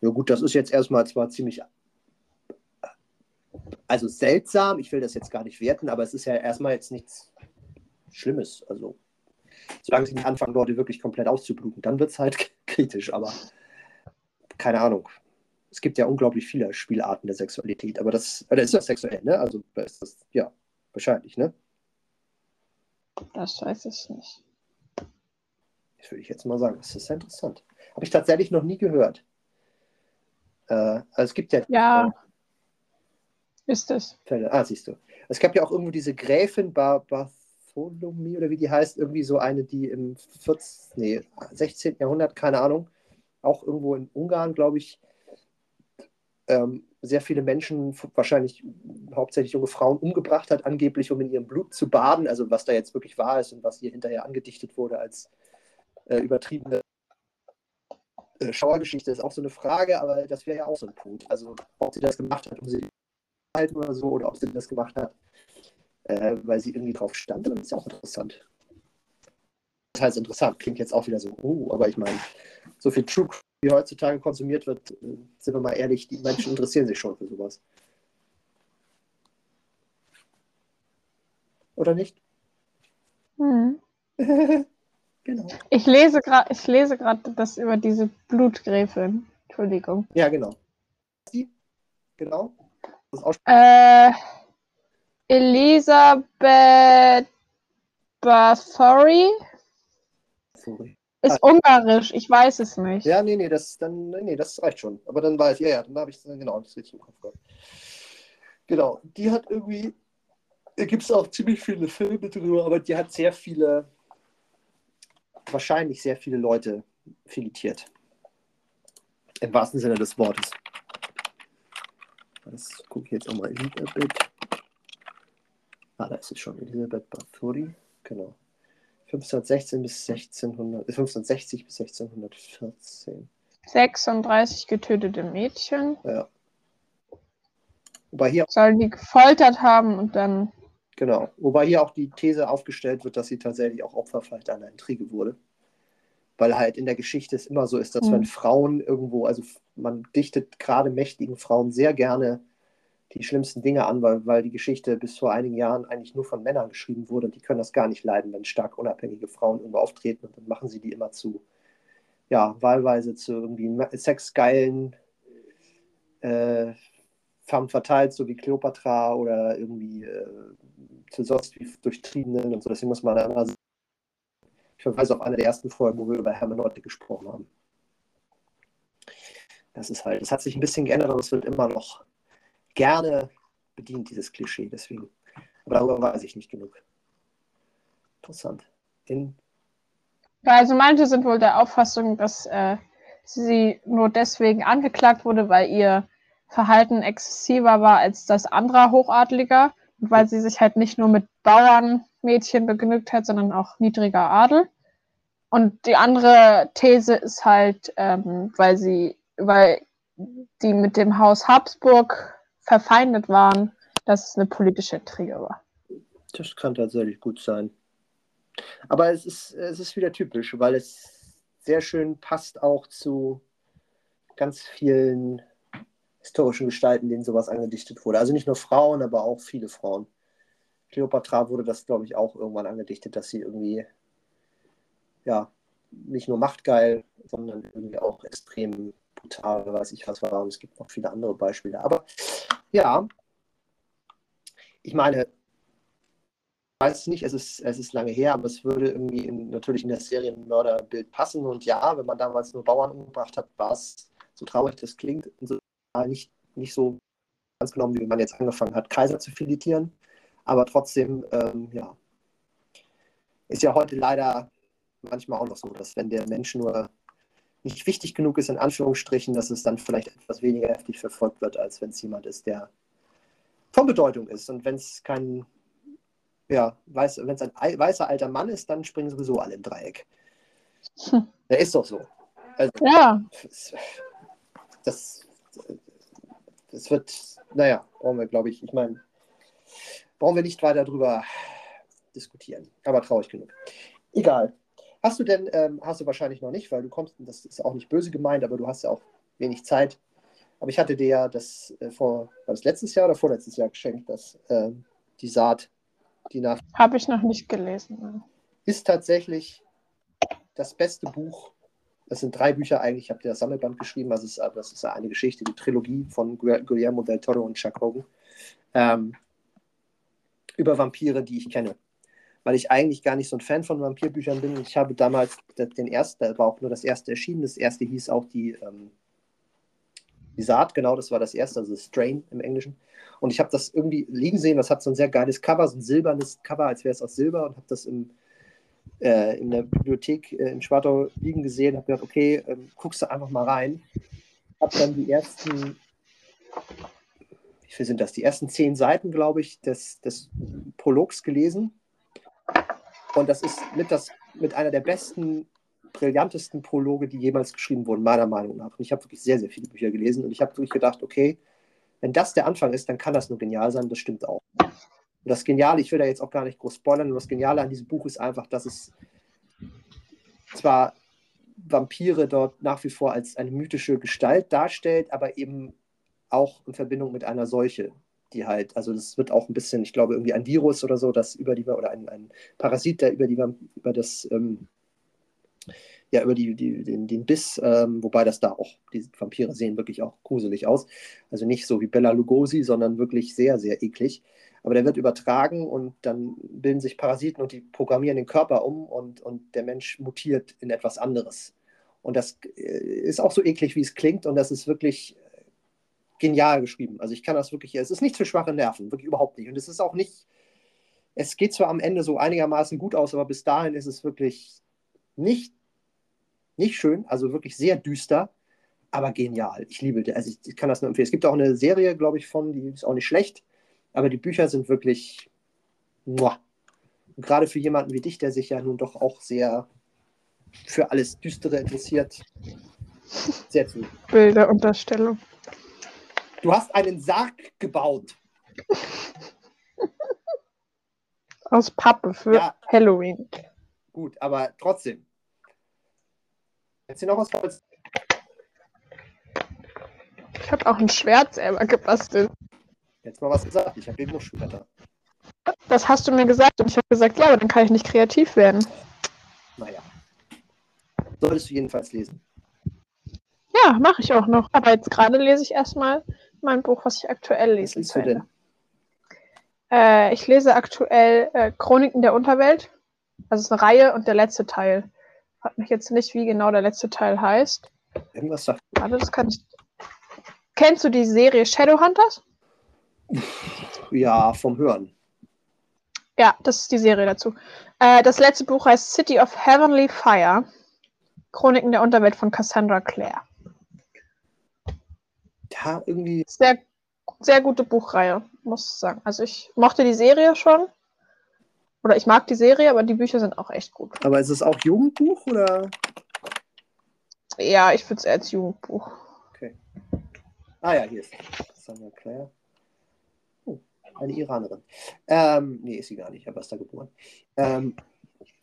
Ja gut, das ist jetzt erstmal zwar ziemlich also seltsam, ich will das jetzt gar nicht werten, aber es ist ja erstmal jetzt nichts Schlimmes. Also solange sie nicht anfangen, Leute wirklich komplett auszubluten, dann wird es halt kritisch, aber keine Ahnung. Es gibt ja unglaublich viele Spielarten der Sexualität, aber das, oder ist das sexuell, ne? Also ist das, ja, wahrscheinlich, ne? Das weiß ich nicht. Das würde ich jetzt mal sagen. Das ist sehr interessant. Habe ich tatsächlich noch nie gehört. Äh, also es gibt ja. Ja. Ist es. Fälle. Ah, siehst du. Es gab ja auch irgendwo diese Gräfin Bar Bartholomew oder wie die heißt, irgendwie so eine, die im 14, nee, 16. Jahrhundert, keine Ahnung, auch irgendwo in Ungarn, glaube ich, ähm, sehr viele Menschen, wahrscheinlich hauptsächlich junge Frauen, umgebracht hat, angeblich, um in ihrem Blut zu baden. Also was da jetzt wirklich wahr ist und was hier hinterher angedichtet wurde als äh, übertriebene äh, Schauergeschichte, ist auch so eine Frage, aber das wäre ja auch so ein Punkt. Also ob sie das gemacht hat, um sie halten oder so, oder ob sie das gemacht hat, äh, weil sie irgendwie drauf stand, das ist ja auch interessant das heißt interessant. Klingt jetzt auch wieder so, uh, aber ich meine, so viel True wie heutzutage konsumiert wird, äh, sind wir mal ehrlich, die Menschen interessieren sich schon für sowas. Oder nicht? Hm. genau. Ich lese gerade, ich lese gerade das über diese Blutgräfin. Entschuldigung. Ja, genau. Die? Genau. Äh, Elisabeth Bathory. Ist ah. ungarisch, ich weiß es nicht. Ja, nee, nee, das, dann, nee, das reicht schon. Aber dann weiß ich, ja, ja, dann habe ich es genau, das richtig im Kopf gehabt. Genau, die hat irgendwie, da gibt es auch ziemlich viele Filme drüber, aber die hat sehr viele, wahrscheinlich sehr viele Leute filetiert. Im wahrsten Sinne des Wortes. Das gucke ich jetzt auch mal. Elisabeth. Ah, da ist es schon. Elisabeth Bathory. Genau. 1516 bis 1600, 1560 bis 1614. 36 getötete Mädchen. Ja. Wobei hier. Sollen die gefoltert haben und dann. Genau. Wobei hier auch die These aufgestellt wird, dass sie tatsächlich auch Opfer vielleicht einer Intrige wurde. Weil halt in der Geschichte es immer so ist, dass mhm. wenn Frauen irgendwo, also man dichtet gerade mächtigen Frauen sehr gerne die schlimmsten Dinge an, weil, weil die Geschichte bis vor einigen Jahren eigentlich nur von Männern geschrieben wurde und die können das gar nicht leiden, wenn stark unabhängige Frauen irgendwo auftreten und dann machen sie die immer zu, ja, wahlweise zu irgendwie sexgeilen äh, femme verteilt, so wie Cleopatra oder irgendwie äh, zu sonst wie durchtriebenen und so. Deswegen muss man da immer Ich verweise auf eine der ersten Folgen, wo wir über Hermeneutik gesprochen haben. Das ist halt, es hat sich ein bisschen geändert, aber es wird immer noch gerne bedient, dieses Klischee. Deswegen. Aber darüber weiß ich nicht genug. Interessant. In also manche sind wohl der Auffassung, dass äh, sie nur deswegen angeklagt wurde, weil ihr Verhalten exzessiver war als das anderer Hochadliger und weil sie sich halt nicht nur mit Bauernmädchen begnügt hat, sondern auch niedriger Adel. Und die andere These ist halt, ähm, weil sie, weil die mit dem Haus Habsburg verfeindet waren, dass es eine politische Intrige war. Das kann tatsächlich gut sein. Aber es ist, es ist wieder typisch, weil es sehr schön passt auch zu ganz vielen historischen Gestalten, denen sowas angedichtet wurde. Also nicht nur Frauen, aber auch viele Frauen. Cleopatra wurde das, glaube ich, auch irgendwann angedichtet, dass sie irgendwie, ja, nicht nur machtgeil, sondern irgendwie auch extrem brutal, weiß ich was war. Und es gibt noch viele andere Beispiele. Aber ja, ich meine, weiß es nicht, es ist, es ist lange her, aber es würde irgendwie in, natürlich in das Serienmörderbild passen. Und ja, wenn man damals nur Bauern umgebracht hat, war es, so traurig das klingt, nicht, nicht so ganz genommen, wie man jetzt angefangen hat, Kaiser zu filetieren. Aber trotzdem, ähm, ja, ist ja heute leider manchmal auch noch so, dass wenn der Mensch nur nicht wichtig genug ist, in Anführungsstrichen, dass es dann vielleicht etwas weniger heftig verfolgt wird, als wenn es jemand ist, der von Bedeutung ist. Und wenn es kein ja, weiß, wenn es ein weißer alter Mann ist, dann springen sowieso alle im Dreieck. Hm. Der ist doch so. Also, ja. Das, das wird, naja, brauchen wir, glaube ich, ich meine, brauchen wir nicht weiter drüber diskutieren. Aber traurig genug. Egal. Hast du denn, ähm, hast du wahrscheinlich noch nicht, weil du kommst, das ist auch nicht böse gemeint, aber du hast ja auch wenig Zeit. Aber ich hatte dir ja das äh, vor, war das letztes Jahr oder vorletztes Jahr geschenkt, dass äh, die Saat die nach. Habe ich noch nicht gelesen. Ist tatsächlich das beste Buch. Das sind drei Bücher eigentlich. Ich habe dir das Sammelband geschrieben. Also ist, das ist eine Geschichte, die Trilogie von Guillermo del Toro und Chuck Hogan. Ähm, über Vampire, die ich kenne. Weil ich eigentlich gar nicht so ein Fan von Vampirbüchern bin. Ich habe damals den ersten, da war auch nur das erste erschienen. Das erste hieß auch die, ähm, die Saat, genau, das war das erste, also Strain im Englischen. Und ich habe das irgendwie liegen sehen, das hat so ein sehr geiles Cover, so ein silbernes Cover, als wäre es aus Silber und habe das im, äh, in der Bibliothek äh, in Schwartau liegen gesehen, habe gedacht, okay, ähm, guckst du einfach mal rein. Habe dann die ersten, wie viel sind das, die ersten zehn Seiten, glaube ich, des, des Prologs gelesen. Und das ist mit, das, mit einer der besten brillantesten Prologe, die jemals geschrieben wurden, meiner Meinung nach. Und ich habe wirklich sehr, sehr viele Bücher gelesen und ich habe wirklich gedacht, okay, wenn das der Anfang ist, dann kann das nur genial sein. Das stimmt auch. Und das Geniale, ich will da jetzt auch gar nicht groß spoilern, nur das Geniale an diesem Buch ist einfach, dass es zwar Vampire dort nach wie vor als eine mythische Gestalt darstellt, aber eben auch in Verbindung mit einer Seuche, die halt, also das wird auch ein bisschen, ich glaube, irgendwie ein Virus oder so, das über die, oder ein, ein Parasit, der über die, über das ähm, ja über die, die, den, den Biss, ähm, wobei das da auch, die Vampire sehen wirklich auch gruselig aus. Also nicht so wie Bella Lugosi, sondern wirklich sehr, sehr eklig. Aber der wird übertragen und dann bilden sich Parasiten und die programmieren den Körper um und, und der Mensch mutiert in etwas anderes. Und das äh, ist auch so eklig, wie es klingt und das ist wirklich genial geschrieben. Also ich kann das wirklich, es ist nichts für schwache Nerven, wirklich überhaupt nicht. Und es ist auch nicht, es geht zwar am Ende so einigermaßen gut aus, aber bis dahin ist es wirklich nicht nicht schön, also wirklich sehr düster, aber genial. Ich liebe. Also ich kann das nur empfehlen. Es gibt auch eine Serie, glaube ich, von, die ist auch nicht schlecht, aber die Bücher sind wirklich. Gerade für jemanden wie dich, der sich ja nun doch auch sehr für alles Düstere interessiert. Sehr zu. Bilderunterstellung. Du hast einen Sarg gebaut. Aus Pappe für ja. Halloween. Gut, aber trotzdem. Jetzt hier noch was Holz. Ich habe auch ein Schwert selber gebastelt. Jetzt mal was gesagt. Ich habe den Muschelblätter. Das hast du mir gesagt und ich habe gesagt, ja, aber dann kann ich nicht kreativ werden. Naja. Solltest du jedenfalls lesen. Ja, mache ich auch noch. Aber jetzt gerade lese ich erstmal mein Buch, was ich aktuell lese. Was du denn? Äh, ich lese aktuell äh, Chroniken der Unterwelt Also es ist eine Reihe und der letzte Teil. Frag mich jetzt nicht, wie genau der letzte Teil heißt. Irgendwas sagt. Warte, das kann ich. Kennst du die Serie Shadowhunters? Ja, vom Hören. Ja, das ist die Serie dazu. Äh, das letzte Buch heißt City of Heavenly Fire. Chroniken der Unterwelt von Cassandra Clare. Ja, irgendwie. Sehr, sehr gute Buchreihe, muss ich sagen. Also ich mochte die Serie schon. Oder ich mag die Serie, aber die Bücher sind auch echt gut. Aber ist es auch Jugendbuch oder? Ja, ich würde es als Jugendbuch. Okay. Ah ja, hier ist Cassandra Clare. Oh, eine Iranerin. Ähm, nee, ist sie gar nicht, aber ist da geboren. Ähm,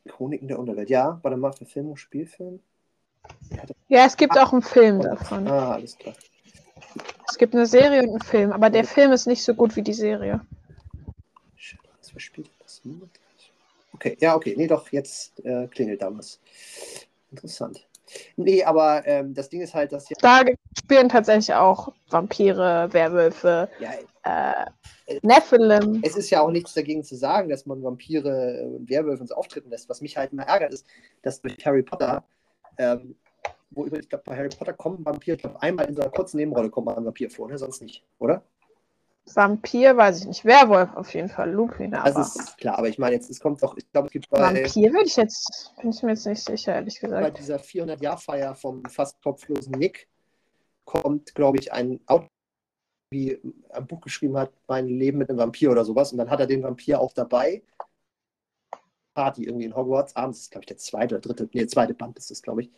Chroniken der Unterwelt. Ja, warte mal, Verfilmung, Spielfilm. Ja, es gibt auch einen Film davon. Ah, alles klar. Es gibt eine Serie und einen Film, aber der Film ist nicht so gut wie die Serie. Shit, Was verspielt das? Okay, ja, okay. Nee, doch, jetzt äh, klingelt da was. Interessant. Nee, aber ähm, das Ding ist halt, dass. Da spielen tatsächlich auch Vampire, Werwölfe, ja äh, Nephilim. es ist ja auch nichts dagegen zu sagen, dass man Vampire und Werwölfe uns auftreten lässt. Was mich halt immer ärgert, ist, dass durch Harry Potter, ähm, wo ich glaube, bei Harry Potter kommen Vampire, ich glaube, einmal in so einer kurzen Nebenrolle kommt mal ein Vampir vor, ne? sonst nicht, oder? Vampir, weiß ich nicht. Werwolf auf jeden Fall. Lupin, aber. Das ist klar, aber ich meine, jetzt es kommt doch, ich glaube, es gibt bei, Vampir würde ich jetzt, bin ich mir jetzt nicht sicher, ehrlich bei gesagt. dieser 400-Jahr-Feier vom fast kopflosen Nick kommt, glaube ich, ein Autor, wie ein Buch geschrieben hat, mein Leben mit einem Vampir oder sowas. Und dann hat er den Vampir auch dabei. Party irgendwie in Hogwarts. Abends ist, glaube ich, der zweite oder dritte, nee, der zweite Band ist das, glaube ich.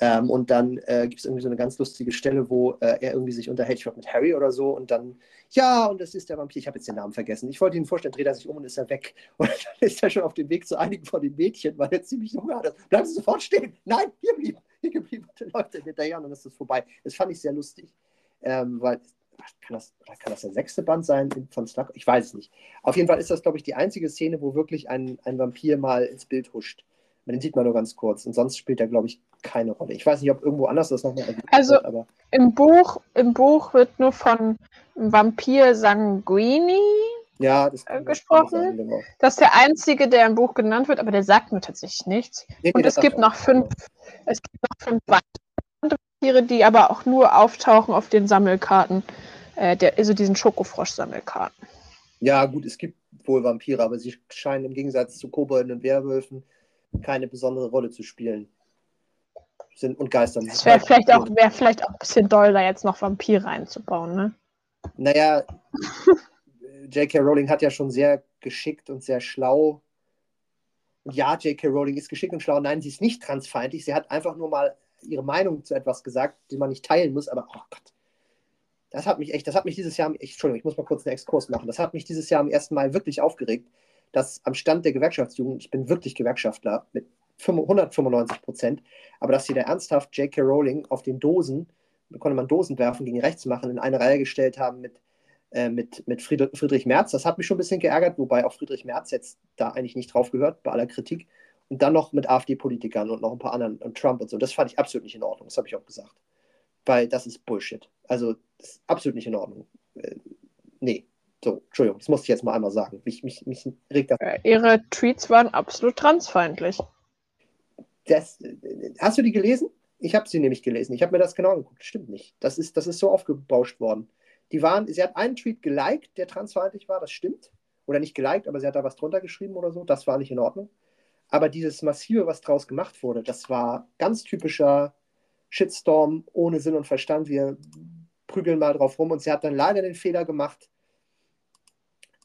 Ähm, und dann äh, gibt es irgendwie so eine ganz lustige Stelle, wo äh, er irgendwie sich unterhält, ich glaube mit Harry oder so, und dann, ja, und das ist der Vampir, ich habe jetzt den Namen vergessen. Ich wollte ihn vorstellen, dreht er sich um und ist er weg. Und dann ist er schon auf dem Weg zu einigen von den Mädchen, weil er ziemlich Hunger hat. Bleiben Sie sofort stehen! Nein, hier blieben, hier geblieben. Und dann läuft er hinterher und dann ist es vorbei. Das fand ich sehr lustig. Ähm, weil, kann das, kann das der sechste Band sein von Slug? Ich weiß es nicht. Auf jeden Fall ist das, glaube ich, die einzige Szene, wo wirklich ein, ein Vampir mal ins Bild huscht. Den sieht man nur ganz kurz. Und sonst spielt er, glaube ich, keine Rolle. Ich weiß nicht, ob irgendwo anders das nochmal erwähnt Also- wird, aber Im Buch, Im Buch wird nur von Vampir Sanguini, ja, das Äh, gesprochen? sein, genau. das ist der einzige, der im Buch genannt wird, aber der sagt mir tatsächlich nichts. Nee, Und es gibt noch fünf, es gibt noch fünf weitere Vampire, die aber auch nur auftauchen auf den Sammelkarten, äh, der, also diesen Schokofrosch-Sammelkarten. Ja, gut, es gibt wohl Vampire, aber sie scheinen im Gegensatz zu Kobolden und Werwölfen keine besondere Rolle zu spielen. Sind und Geistern. Es wäre vielleicht, auch, wär vielleicht auch ein bisschen doll, da jetzt noch Vampire einzubauen, ne? Naja, J.K. Rowling hat ja schon sehr geschickt und sehr schlau. Ja, J.K. Rowling ist geschickt und schlau. Nein, sie ist nicht transfeindlich. Sie hat einfach nur mal ihre Meinung zu etwas gesagt, die man nicht teilen muss. Aber, oh Gott, das hat mich echt, das hat mich dieses Jahr, ich, Entschuldigung, ich muss mal kurz einen Exkurs machen. Das hat mich dieses Jahr am ersten Mal wirklich aufgeregt, dass am Stand der Gewerkschaftsjugend, ich bin wirklich Gewerkschaftler mit 195 Prozent, aber dass sie da ernsthaft J.K. Rowling auf den Dosen, da konnte man Dosen werfen, gegen rechts machen, in eine Reihe gestellt haben mit äh, mit, mit Friedrich, Merz. Das hat mich schon ein bisschen geärgert, wobei auch Friedrich Merz jetzt da eigentlich nicht drauf gehört, bei aller Kritik. Und dann noch mit AfD-Politikern und noch ein paar anderen und Trump und so. Das fand ich absolut nicht in Ordnung. Das habe ich auch gesagt. Weil das ist Bullshit. Also, das ist absolut nicht in Ordnung. Äh, nee. So, Entschuldigung, das musste ich jetzt mal einmal sagen. Mich, mich, mich regt das. Äh, Ihre Tweets waren absolut transfeindlich. das. Hast du die gelesen? Ich habe sie nämlich gelesen. Ich habe mir das genau angeguckt. Stimmt nicht. Das ist, das ist so aufgebauscht worden. Die waren, sie hat einen Tweet geliked, der transfeindlich war, das stimmt. Oder nicht geliked, aber sie hat da was drunter geschrieben oder so. Das war nicht in Ordnung. Aber dieses Massive, was draus gemacht wurde, das war ganz typischer Shitstorm ohne Sinn und Verstand. Wir prügeln mal drauf rum. Und sie hat dann leider den Fehler gemacht,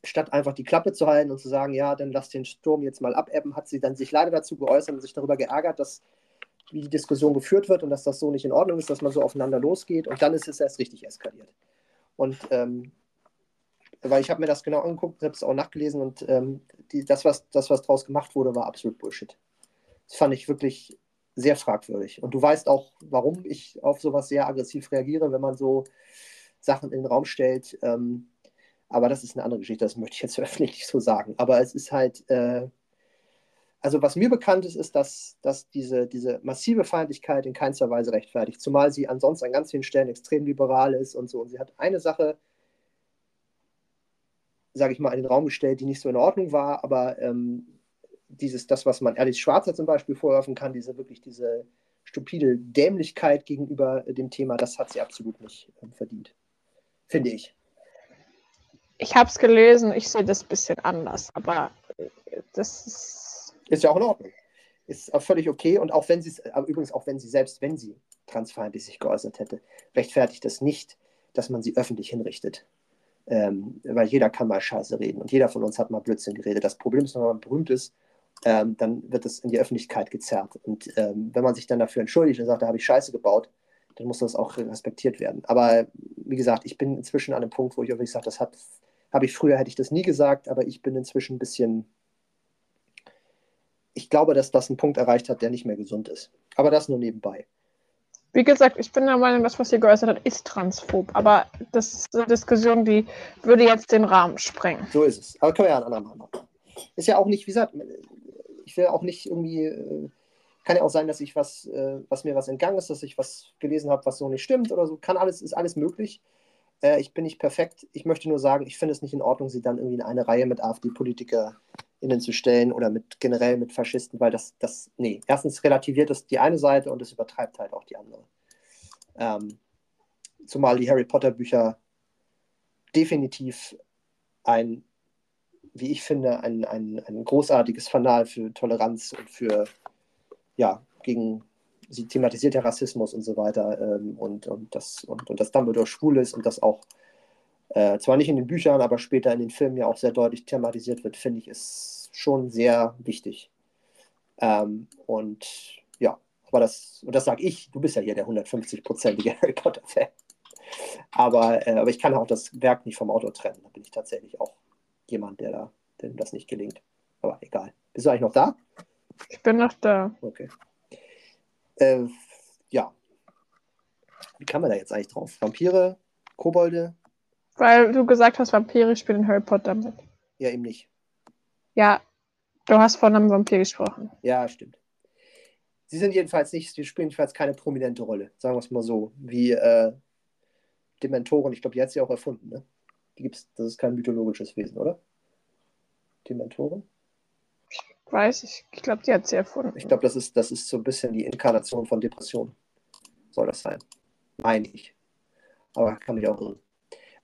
statt einfach die Klappe zu halten und zu sagen, ja, dann lass den Sturm jetzt mal abebben, hat sie dann sich leider dazu geäußert und sich darüber geärgert, dass wie die Diskussion geführt wird und dass das so nicht in Ordnung ist, dass man so aufeinander losgeht. Und dann ist es erst richtig eskaliert. Und ähm, weil ich habe mir das genau angeguckt, habe es auch nachgelesen und ähm, die, das, was, das, was draus gemacht wurde, war absolut Bullshit. Das fand ich wirklich sehr fragwürdig. Und du weißt auch, warum ich auf sowas sehr aggressiv reagiere, wenn man so Sachen in den Raum stellt. Ähm, aber das ist eine andere Geschichte, das möchte ich jetzt öffentlich nicht so sagen. Aber es ist halt, äh, also was mir bekannt ist, ist, dass, dass diese, diese massive Feindlichkeit in keinster Weise rechtfertigt, zumal sie ansonsten an ganz vielen Stellen extrem liberal ist und so. Und sie hat eine Sache, sage ich mal, in den Raum gestellt, die nicht so in Ordnung war, aber ähm, dieses, das, was man Alice Schwarzer zum Beispiel vorwerfen kann, diese wirklich diese stupide Dämlichkeit gegenüber dem Thema, das hat sie absolut nicht äh, verdient. Finde ich. Ich habe es gelesen, ich sehe das ein bisschen anders, aber äh, das ist. Ist ja auch in Ordnung. Ist auch völlig okay und auch wenn sie es, übrigens auch wenn sie, selbst wenn sie transfeindlich sich geäußert hätte, rechtfertigt das nicht, dass man sie öffentlich hinrichtet. Ähm, weil jeder kann mal Scheiße reden und jeder von uns hat mal Blödsinn geredet. Das Problem ist, wenn man berühmt ist, ähm, dann wird es in die Öffentlichkeit gezerrt. Und ähm, wenn man sich dann dafür entschuldigt und sagt, da habe ich Scheiße gebaut, dann muss das auch respektiert werden. Aber wie gesagt, ich bin inzwischen an einem Punkt, wo ich wirklich sage, das habe ich früher, hätte ich das nie gesagt, aber ich bin inzwischen ein bisschen, ich glaube, dass das einen Punkt erreicht hat, der nicht mehr gesund ist. Aber das nur nebenbei. Wie gesagt, ich bin der Meinung, das, was ihr geäußert habt, ist transphob. Aber das ist eine Diskussion, die würde jetzt den Rahmen sprengen. So ist es. Aber können wir ja ein andermal machen. Ist ja auch nicht, wie gesagt, ich will auch nicht irgendwie, äh, kann ja auch sein, dass ich was, äh, was mir was entgangen ist, dass ich was gelesen habe, was so nicht stimmt oder so. Kann alles, ist alles möglich. Äh, ich bin nicht perfekt. Ich möchte nur sagen, ich finde es nicht in Ordnung, sie dann irgendwie in eine Reihe mit AfD-PolitikerInnen zu stellen oder mit generell mit Faschisten, weil das, das, nee, erstens relativiert es die eine Seite und es übertreibt halt auch die andere. Ähm, zumal die Harry Potter Bücher definitiv ein, wie ich finde, ein, ein, ein großartiges Fanal für Toleranz und für, ja, gegen sie thematisiert ja Rassismus und so weiter ähm, und, und, das, und, und dass Dumbledore schwul ist und das auch äh, zwar nicht in den Büchern, aber später in den Filmen ja auch sehr deutlich thematisiert wird, finde ich, ist schon sehr wichtig. Ähm, und ja, aber das, und das sage ich, du bist ja hier der 150-prozentige Harry Potter-Fan. Aber, äh, aber ich kann auch das Werk nicht vom Autor trennen. Da bin ich tatsächlich auch jemand, der da, dem das nicht gelingt. Aber egal. Bist du eigentlich noch da? Ich bin noch da. Okay. Äh, ja. Wie kann man da jetzt eigentlich drauf? Vampire, Kobolde? Weil du gesagt hast, Vampire spielen Harry Potter mit. Ja, eben nicht. Ja, du hast von einem Vampir gesprochen. Ja, stimmt. Sie sind jedenfalls nicht, sie spielen jedenfalls keine prominente Rolle, sagen wir es mal so, wie äh, Dementoren. Ich glaube, die hat sie auch erfunden, ne? Die gibt's, das ist kein mythologisches Wesen, oder? Dementoren? Weiß ich. Ich glaube, die hat sie erfunden. Ich glaube, das ist, das ist so ein bisschen die Inkarnation von Depression. Soll das sein? Meine ich. Aber kann mich auch irren.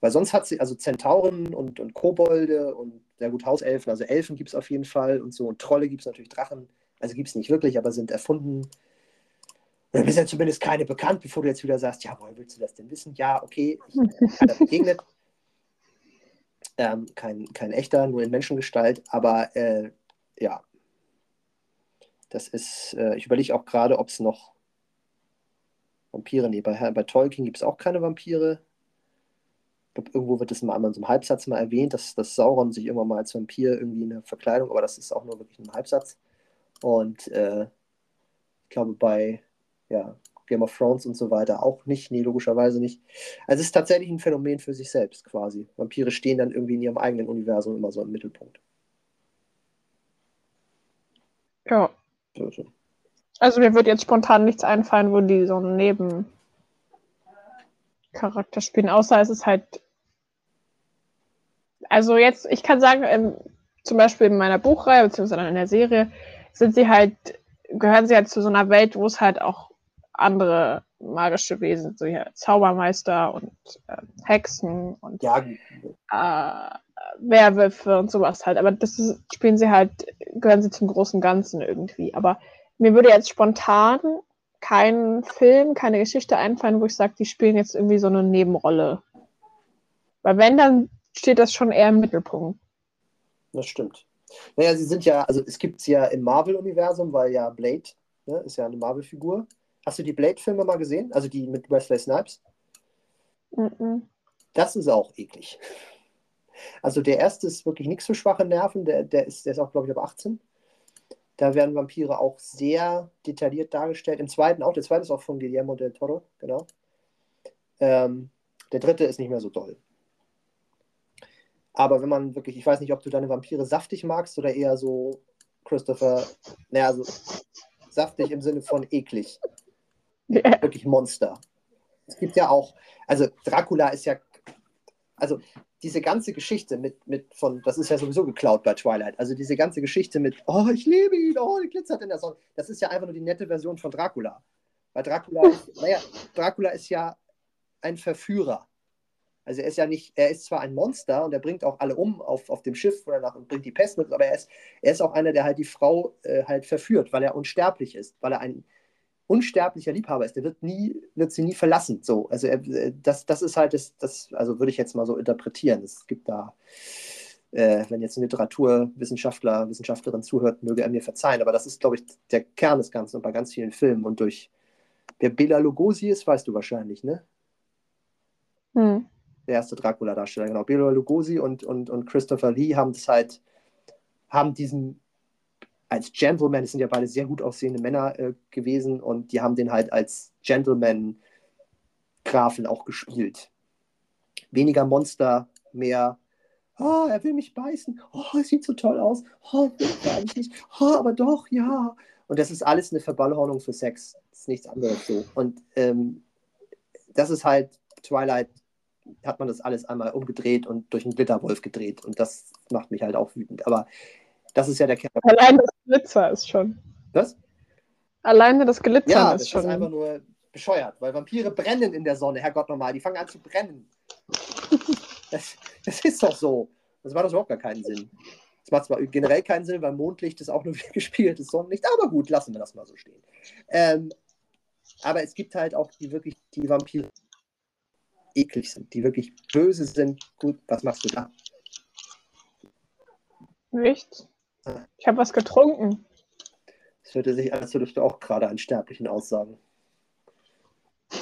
Weil sonst hat sie, also Zentauren und, und Kobolde und sehr gut Hauselfen, also Elfen gibt es auf jeden Fall und so. Und Trolle gibt es natürlich Drachen. Also gibt es nicht wirklich, aber sind erfunden. Oder bisher zumindest keine bekannt, bevor du jetzt wieder sagst, ja, woher willst du das denn wissen? Ja, okay, ich habe begegnet. Ähm, kein, kein echter, nur in Menschengestalt, aber äh, ja, das ist, äh, ich überlege auch gerade, ob es noch Vampire, nee, bei, bei Tolkien gibt es auch keine Vampire. Ich glaube, irgendwo wird das mal einmal in so einem Halbsatz mal erwähnt, dass, dass Sauron sich immer mal als Vampir irgendwie in der Verkleidung, aber das ist auch nur wirklich ein Halbsatz. Und äh, ich glaube, bei ja, Game of Thrones und so weiter auch nicht, nee, logischerweise nicht. Also es ist tatsächlich ein Phänomen für sich selbst quasi. Vampire stehen dann irgendwie in ihrem eigenen Universum immer so im Mittelpunkt. Ja. Also. also mir wird jetzt spontan nichts einfallen, wo die so einen Nebencharakter spielen, außer es ist halt. Also jetzt, ich kann sagen, ähm, zum Beispiel in meiner Buchreihe, beziehungsweise in der Serie, sind sie halt, gehören sie halt zu so einer Welt, wo es halt auch andere magische Wesen, so ja, Zaubermeister und äh, Hexen und ja. äh, Werwölfe und sowas halt. Aber das ist, spielen sie halt, gehören sie zum großen Ganzen irgendwie. Aber mir würde jetzt spontan kein Film, keine Geschichte einfallen, wo ich sage, die spielen jetzt irgendwie so eine Nebenrolle. Weil wenn, dann steht das schon eher im Mittelpunkt. Das stimmt. Naja, sie sind ja, also es gibt es ja im Marvel-Universum, weil ja Blade ne, ist ja eine Marvel-Figur. Hast du die Blade-Filme mal gesehen? Also die mit Wesley Snipes? Mm -mm. Das ist auch eklig. Also der erste ist wirklich nichts für schwache Nerven, der, der, ist, der ist auch, glaube ich, ab 18. Da werden Vampire auch sehr detailliert dargestellt. Im zweiten auch, der zweite ist auch von Guillermo del Toro, genau. Ähm, der dritte ist nicht mehr so doll. Aber wenn man wirklich, ich weiß nicht, ob du deine Vampire saftig magst oder eher so, Christopher, naja, so saftig im Sinne von eklig. Yeah. Wirklich Monster. Es gibt ja auch, also Dracula ist ja also diese ganze Geschichte mit, mit von, das ist ja sowieso geklaut bei Twilight, also diese ganze Geschichte mit, oh, ich liebe ihn, oh, die glitzert in der Sonne, das ist ja einfach nur die nette Version von Dracula. Weil Dracula, ist, naja, Dracula ist ja ein Verführer. Also er ist ja nicht, er ist zwar ein Monster und er bringt auch alle um auf, auf dem Schiff oder nach und bringt die Pest mit, aber er ist, er ist auch einer, der halt die Frau äh, halt verführt, weil er unsterblich ist, weil er ein unsterblicher Liebhaber ist. Der wird nie, wird sie nie verlassen. So, also er, äh, das, das ist halt das, das, also würde ich jetzt mal so interpretieren. Es gibt da, äh, wenn jetzt ein Literaturwissenschaftler, Wissenschaftlerin zuhört, möge er mir verzeihen, aber das ist, glaube ich, der Kern des Ganzen und bei ganz vielen Filmen und durch Wer Bela Lugosi ist, weißt du wahrscheinlich, ne? Hm. Der erste Dracula-Darsteller, genau. Bela Lugosi und, und, und Christopher Lee haben das halt, haben diesen als Gentleman, es sind ja beide sehr gut aussehende Männer äh, gewesen und die haben den halt als Gentleman-Grafen auch gespielt. Weniger Monster, mehr, oh, er will mich beißen, oh, es sieht so toll aus, oh, will ich eigentlich nicht, oh, aber doch, ja. Und das ist alles eine Verballhornung für Sex. Das ist nichts anderes so. Und ähm, das ist halt, Twilight hat man das alles einmal umgedreht und durch einen Glitterwolf gedreht. Und das macht mich halt auch wütend. Aber das ist ja der Kern. Allein das Glitzer ist schon. Was? Alleine das Glitzer ja, ist schon. Ja, das ist einfach nur bescheuert, weil Vampire brennen in der Sonne, Herrgott nochmal. Die fangen an zu brennen. das, das ist doch so. Das macht doch überhaupt gar keinen Sinn. Das macht zwar generell keinen Sinn, weil Mondlicht ist auch nur gespiegeltes Sonnenlicht, aber gut, lassen wir das mal so stehen. Ähm, aber es gibt halt auch die wirklich, die Vampire eklig sind, die wirklich böse sind. Gut, was machst du da? Nichts. Ich habe was getrunken. Es hörte sich an, als würdest du auch gerade einen Sterblichen aussagen.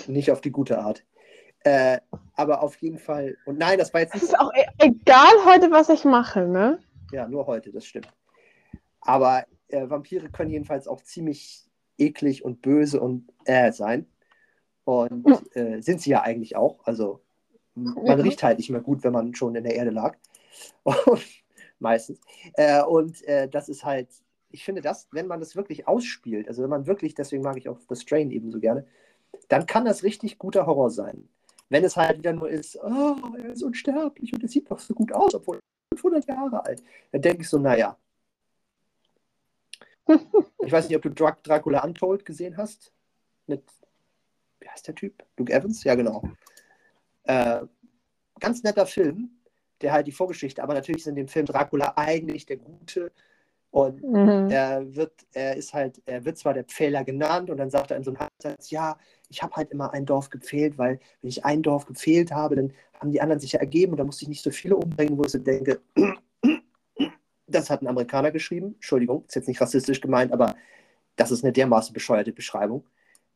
Nicht auf die gute Art. Äh, aber auf jeden Fall. Und nein, das war jetzt nicht. Es ist auch e egal heute, was ich mache, ne? Ja, nur heute, das stimmt. Aber äh, Vampire können jedenfalls auch ziemlich eklig und böse und äh sein. Und äh, sind sie ja eigentlich auch. Also man mhm. riecht halt nicht mehr gut, wenn man schon in der Erde lag. Und, meistens. Äh, und äh, das ist halt, ich finde das, wenn man das wirklich ausspielt, also wenn man wirklich, deswegen mag ich auch das Strain eben so gerne, dann kann das richtig guter Horror sein. Wenn es halt wieder nur ist, oh, er ist unsterblich und er sieht doch so gut aus, obwohl 500 Jahre alt. Dann denke ich so, naja. ich weiß nicht, ob du Dracula Untold gesehen hast. Mit, wie heißt der Typ? Luke Evans? Ja, genau. Äh, ganz netter Film, der halt die Vorgeschichte, aber natürlich ist in dem Film Dracula eigentlich der Gute. Und mhm. er wird, er ist halt, er wird zwar der Pfähler genannt und dann sagt er in so einem Satz, ja, ich habe halt immer ein Dorf gepfählt, weil wenn ich ein Dorf gepfählt habe, dann haben die anderen sich ja ergeben und da musste ich nicht so viele umbringen, wo ich so denke, das hat ein Amerikaner geschrieben. Entschuldigung, ist jetzt nicht rassistisch gemeint, aber das ist eine dermaßen bescheuerte Beschreibung.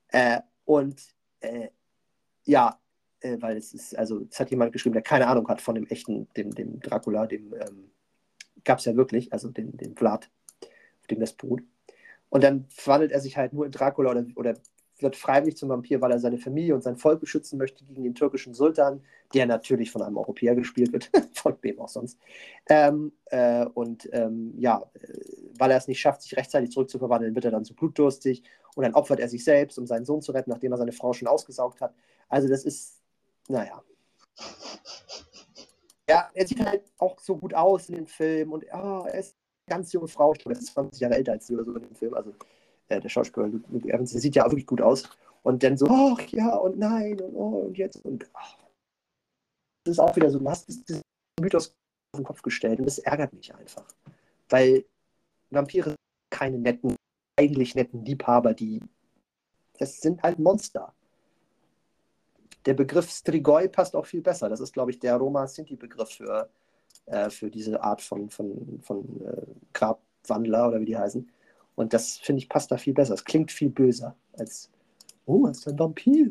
Äh, und äh, ja, äh, weil es ist, also es hat jemand geschrieben, der keine Ahnung hat von dem echten, dem, dem Dracula, dem ähm, gab es ja wirklich, also den, den Vlad, auf dem das beruht. Und dann verwandelt er sich halt nur in Dracula oder, oder wird freiwillig zum Vampir, weil er seine Familie und sein Volk beschützen möchte gegen den türkischen Sultan, der natürlich von einem Europäer gespielt wird, von wem auch sonst. Ähm, äh, und ähm, ja, äh, weil er es nicht schafft, sich rechtzeitig zurückzuverwandeln, wird er dann zu blutdurstig und dann opfert er sich selbst, um seinen Sohn zu retten, nachdem er seine Frau schon ausgesaugt hat. Also das ist, naja. Ja, er sieht halt auch so gut aus in dem Film und oh, er ist eine ganz junge Frau, er ist 20 Jahre älter als sie oder so in dem Film, also äh, der Schauspieler Luke Evans, der sieht ja auch wirklich gut aus. Und dann so, ach ja und nein und oh und jetzt und ach. Das ist auch wieder so, du hast diesen Mythos auf den Kopf gestellt und das ärgert mich einfach. Weil Vampire sind keine netten, eigentlich netten Liebhaber, die. Das sind halt Monster. Der Begriff Strigoi passt auch viel besser. Das ist, glaube ich, der Roma-Sinti-Begriff für, äh, für diese Art von, von, von äh, Grabwandler oder wie die heißen. Und das, finde ich, passt da viel besser. Es klingt viel böser als, oh, es ist ein Vampir.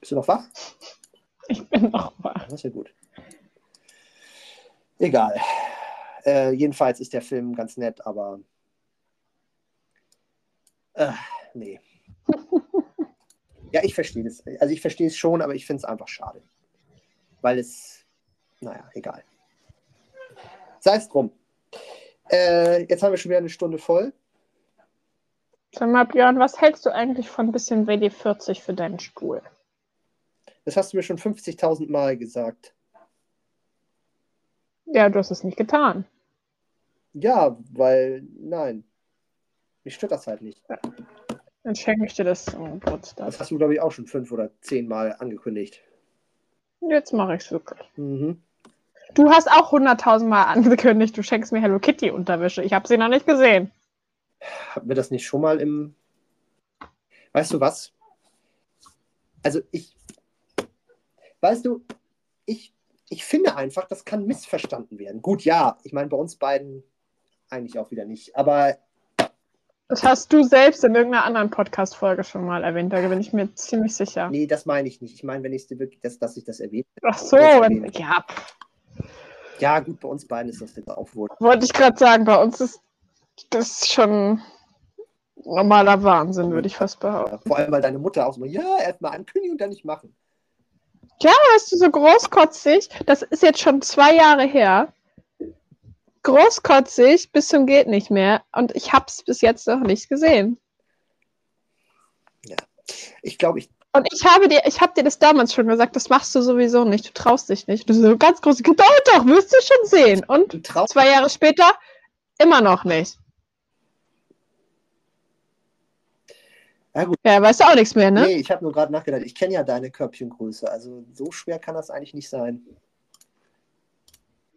Bist du noch wach? Ich bin noch wach. Das ist ja gut. Egal. Äh, jedenfalls ist der Film ganz nett, aber äh, nee. ja, ich verstehe es. Also ich verstehe es schon, aber ich finde es einfach schade. Weil es, naja, egal. Sei es drum. Äh, jetzt haben wir schon wieder eine Stunde voll. Sag mal, Björn, was hältst du eigentlich von ein bisschen WD-40 für deinen Stuhl? Das hast du mir schon 50.000 Mal gesagt. Ja, du hast es nicht getan. Ja, weil, nein. Mich stört das halt nicht. Dann schenke ich dir das zum Geburtstag. Das hast du, glaube ich, auch schon fünf oder zehn Mal angekündigt. Jetzt mache ich es wirklich. Mhm. Du hast auch hunderttausend Mal angekündigt, du schenkst mir Hello Kitty Unterwäsche. Ich habe sie noch nicht gesehen. Hatten wir das nicht schon mal im. Weißt du was? Also ich. Weißt du, ich, ich finde einfach, das kann missverstanden werden. Gut, ja, ich meine, bei uns beiden eigentlich auch wieder nicht. Aber Das hast du selbst in irgendeiner anderen Podcast-Folge schon mal erwähnt, da bin ich mir ziemlich sicher. nee, das meine ich nicht. Ich meine, wenn ich es dir wirklich, dass, dass ich das erwähne. Ach so, wenn, ja, Ja, gut, bei uns beiden ist das jetzt auch wohl. wollte ich gerade sagen, bei uns ist das schon normaler Wahnsinn, würde ich fast behaupten. Vor allem, weil deine Mutter auch so, ja, erstmal ankündigen und dann nicht machen. Weißt du, so großkotzig, das ist jetzt schon zwei Jahre her. Großkotzig bis zum geht nicht mehr und ich habe es bis jetzt noch nicht gesehen. Ich glaube, ich. Und ich habe dir, ich habe dir das damals schon gesagt, das machst du sowieso nicht, du traust dich nicht. Du so ganz groß, doch, doch, wirst du schon sehen. Und zwei Jahre später immer noch nicht. Ja, gut. Ja, weißt du auch nichts mehr, ne? Nee, ich habe nur gerade nachgedacht. Ich kenne ja deine Körbchengröße. Also so schwer kann das eigentlich nicht sein.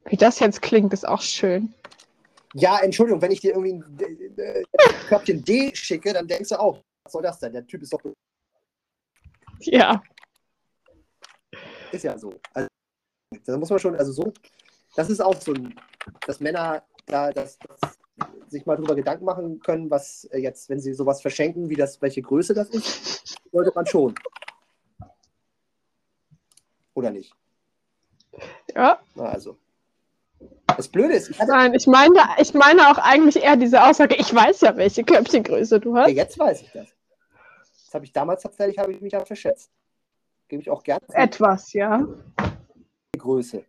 Wie das jetzt klingt, ist auch schön. Ja, Entschuldigung, wenn ich dir irgendwie ein äh, Körbchen D schicke, dann denkst du auch, was soll das denn? Der Typ ist doch. Ja. Ist ja so. Also, da muss man schon, also so, das ist auch so dass Männer da das, das sich mal drüber Gedanken machen können, was äh, jetzt, wenn sie sowas verschenken, wie das, welche Größe das ist, sollte man schon. Oder nicht? Ja. Na, also. Das Blöde ist, ich hatte, Nein, ich meine, ich meine auch eigentlich eher diese Aussage, ich weiß ja, welche Köpfchengröße du ja, hast. jetzt weiß ich das. Das habe ich damals tatsächlich, habe ich mich da verschätzt. Gebe ich auch gerne Etwas, ja. die Größe.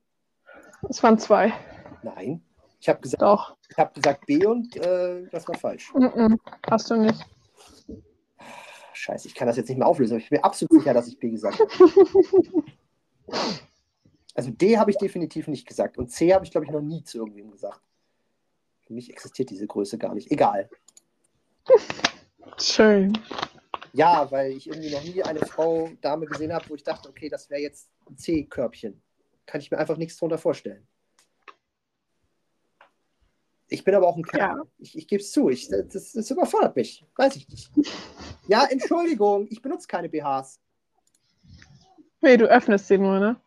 Es waren zwei. Nein. Ich habe gesagt, Doch. ich habe gesagt B und äh, das war falsch. Mm -mm. Hast du nicht. Scheiße, ich kann das jetzt nicht mehr auflösen, aber ich bin mir absolut sicher, dass ich B gesagt habe. Also D habe ich definitiv nicht gesagt. Und C habe ich, glaube ich, noch nie zu irgendwem gesagt. Für mich existiert diese Größe gar nicht. Egal. Schön. Ja, weil ich irgendwie noch nie eine Frau, Dame gesehen habe, wo ich dachte, okay, das wäre jetzt ein C-Körbchen. Kann ich mir einfach nichts drunter vorstellen. Ich bin aber auch ein Kerl. Ja. Ich, ich gebe es zu. Ich, das, das überfordert mich. Weiß ich nicht. Ja, Entschuldigung, ich benutze keine BHs. Nee, du öffnest sie nur, ne?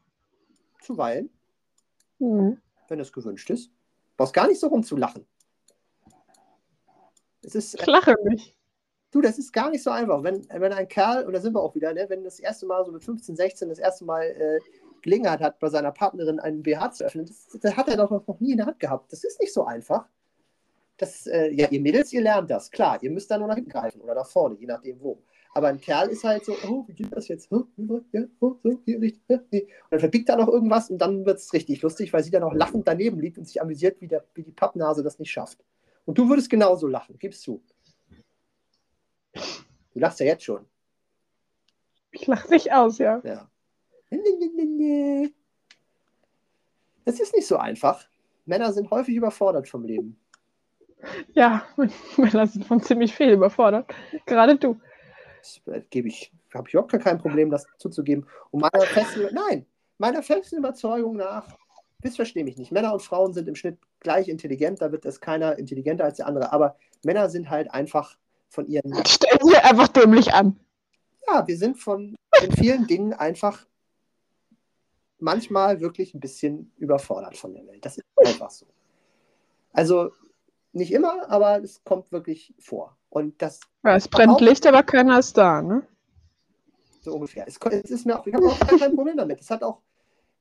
Zuweilen, Mhm. wenn es gewünscht ist. Du brauchst gar nicht so rumzulachen. Es ist, Ich lache nicht. du, das ist gar nicht so einfach. Wenn, wenn ein Kerl, und da sind wir auch wieder, ne, wenn das erste Mal so mit 15, 16 das erste Mal äh, Gelegenheit hat, bei seiner Partnerin einen BH zu öffnen, das, das hat er doch noch nie in der Hand gehabt. Das ist nicht so einfach. Das, äh, ja, ihr Mädels, ihr lernt das, klar. Ihr müsst da nur nach hinten greifen oder nach vorne, je nachdem wo. Aber ein Kerl ist halt so, oh, wie geht das jetzt? Oh, ja, oh, so, hier, richtig, ja, nee. Und dann verbiegt er noch irgendwas und dann wird es richtig lustig, weil sie dann noch lachend daneben liegt und sich amüsiert, wie, der, wie die Pappnase das nicht schafft. Und du würdest genauso lachen, gibst zu. Du lachst ja jetzt schon. Ich lache dich aus, ja. Ja. Es ist nicht so einfach. Männer sind häufig überfordert vom Leben. Ja, Männer sind von ziemlich viel überfordert. Gerade du. Das gebe ich, habe ich überhaupt gar kein Problem, das zuzugeben. Und meiner festen, nein, meiner festen Überzeugung nach, das verstehe mich nicht. Männer und Frauen sind im Schnitt gleich intelligent, da wird es keiner intelligenter als der andere. Aber Männer sind halt einfach von ihren, Stell sie einfach dämlich an. ja, wir sind von in vielen Dingen einfach manchmal wirklich ein bisschen überfordert von der Welt. Das ist einfach so. Also nicht immer, aber es kommt wirklich vor. Und das Ja, es brennt Licht, aber keiner ist da, ne? so ungefähr. Es, es ist mir auch, ich habe auch gar kein Problem damit. Es hat auch,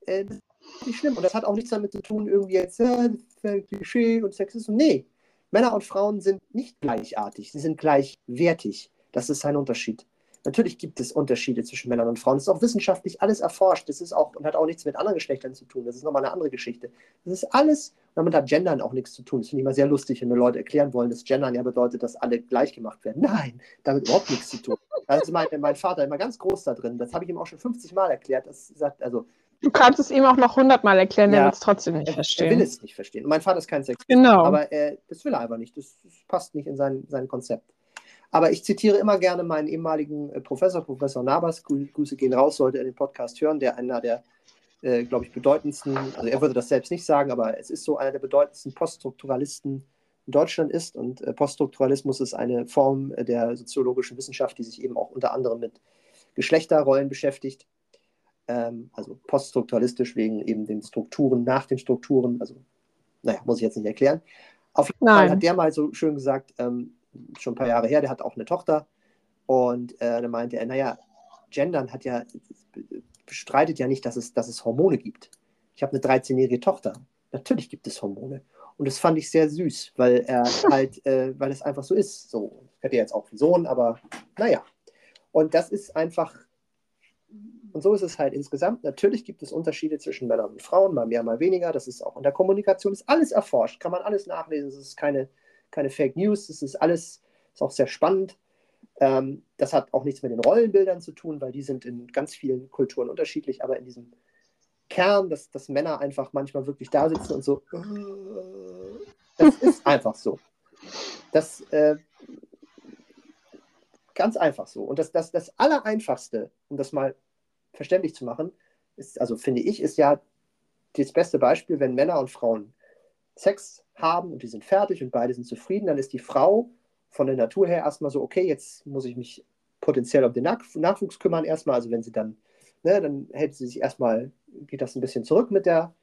äh, das ist nicht schlimm. Und das hat auch nichts damit zu tun, irgendwie jetzt, das ein Klischee und Sexismus. Nee, Männer und Frauen sind nicht gleichartig, sie sind gleichwertig. Das ist ein Unterschied. Natürlich gibt es Unterschiede zwischen Männern und Frauen. Das ist auch wissenschaftlich alles erforscht. Das ist auch und hat auch nichts mit anderen Geschlechtern zu tun. Das ist nochmal eine andere Geschichte. Das ist alles, und damit hat Gendern auch nichts zu tun. Das finde ich immer sehr lustig, wenn mir Leute erklären wollen, dass Gendern ja bedeutet, dass alle gleich gemacht werden. Nein, damit überhaupt nichts zu tun. Da ist mein, mein Vater immer ganz groß da drin. Das habe ich ihm auch schon 50 Mal erklärt. Das sagt, also Du kannst es ihm auch noch hundertmal erklären, Ja. er wird es trotzdem nicht Er, er will verstehen. es nicht verstehen. Und mein Vater ist kein Sexist. Genau. Aber er, das will er einfach nicht. Das, das passt nicht in sein, sein Konzept. Aber ich zitiere immer gerne meinen ehemaligen äh, Professor, Professor Nabas. Grü- Grüße gehen raus, sollte er den Podcast hören, der einer der, äh, glaube ich, bedeutendsten, also er würde das selbst nicht sagen, aber es ist so einer der bedeutendsten Poststrukturalisten in Deutschland ist. Und äh, Poststrukturalismus ist eine Form äh, der soziologischen Wissenschaft, die sich eben auch unter anderem mit Geschlechterrollen beschäftigt. Ähm, also poststrukturalistisch wegen eben den Strukturen nach den Strukturen. Also, naja, muss ich jetzt nicht erklären. Auf jeden Fall Nein. hat der mal so schön gesagt, ähm, schon ein paar Jahre her, der hat auch eine Tochter. Und äh, da meinte er, naja, Gendern hat ja, bestreitet ja nicht, dass es, dass es Hormone gibt. Ich habe eine 13-jährige Tochter. Natürlich gibt es Hormone. Und das fand ich sehr süß, weil er halt, äh, weil es einfach so ist. So, ich hätte jetzt auch einen Sohn, aber naja. Und das ist einfach, und so ist es halt insgesamt. Natürlich gibt es Unterschiede zwischen Männern und Frauen, mal mehr, mal weniger. Das ist auch in der Kommunikation, ist alles erforscht, kann man alles nachlesen. Es ist keine, keine Fake News, es ist alles, ist auch sehr spannend. Ähm, das hat auch nichts mit den Rollenbildern zu tun, weil die sind in ganz vielen Kulturen unterschiedlich, aber in diesem Kern, dass, dass Männer einfach manchmal wirklich da sitzen und so, das ist einfach so. Das äh, ganz einfach so. Und das, das, das Allereinfachste, um das mal verständlich zu machen, ist, also finde ich, ist ja das beste Beispiel, wenn Männer und Frauen Sex haben und die sind fertig und beide sind zufrieden, dann ist die Frau von der Natur her erstmal so, okay, jetzt muss ich mich potenziell um den Nach Nachwuchs kümmern erstmal, also wenn sie dann, ne, dann hält sie sich erstmal, geht das ein bisschen zurück mit der,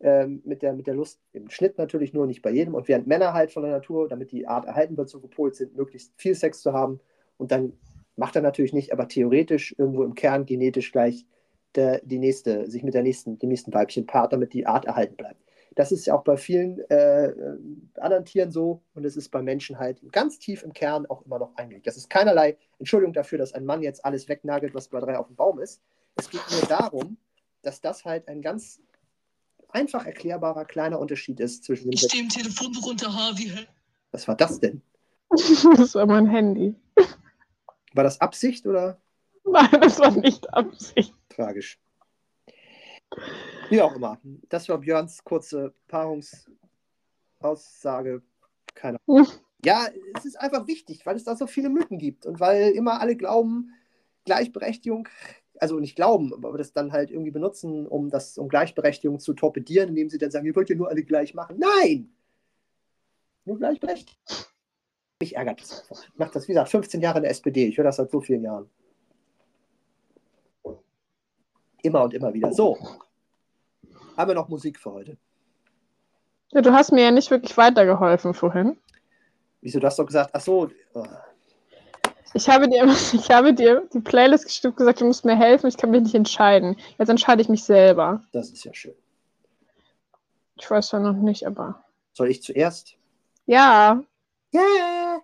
ähm, mit der, mit der Lust, im Schnitt natürlich nur, nicht bei jedem. Und während Männer halt von der Natur, damit die Art erhalten wird, so gepolt sind, möglichst viel Sex zu haben. Und dann macht er natürlich nicht, aber theoretisch irgendwo im Kern genetisch gleich der, die nächste, sich mit der nächsten, dem nächsten Weibchen paart, damit die Art erhalten bleibt. Das ist ja auch bei vielen äh, äh, anderen Tieren so und es ist bei Menschen halt ganz tief im Kern auch immer noch eingelegt. Das ist keinerlei Entschuldigung dafür, dass ein Mann jetzt alles wegnagelt, was bei drei auf dem Baum ist. Es geht nur darum, dass das halt ein ganz einfach erklärbarer kleiner Unterschied ist zwischen dem. Ich stehe im Telefonbuch unter Harvey. Was war das denn? Das war mein Handy. War das Absicht oder Nein, das war nicht Absicht. tragisch? Wie auch immer. Das war Björns kurze Paarungsaussage. Keine Ahnung. Ja, es ist einfach wichtig, weil es da so viele Mythen gibt und weil immer alle glauben, Gleichberechtigung, also nicht glauben, aber das dann halt irgendwie benutzen, um das, um Gleichberechtigung zu torpedieren, indem sie dann sagen, ihr wollt ja nur alle gleich machen. Nein! Nur gleichberechtigt. Mich ärgert das einfach. Ich mache das, wie gesagt, 15 Jahre in der SPD. Ich höre das seit so vielen Jahren. Immer und immer wieder. So. Haben wir noch Musik für heute? Ja, du hast mir ja nicht wirklich weitergeholfen vorhin. Wieso, du hast doch gesagt, ach so, oh, Ich habe dir, ich habe dir die Playlist gestimmt gesagt, du musst mir helfen, ich kann mich nicht entscheiden. Jetzt entscheide ich mich selber. das ist ja schön. Ich weiß ja noch nicht, aber. Soll ich zuerst? Ja. Yeah!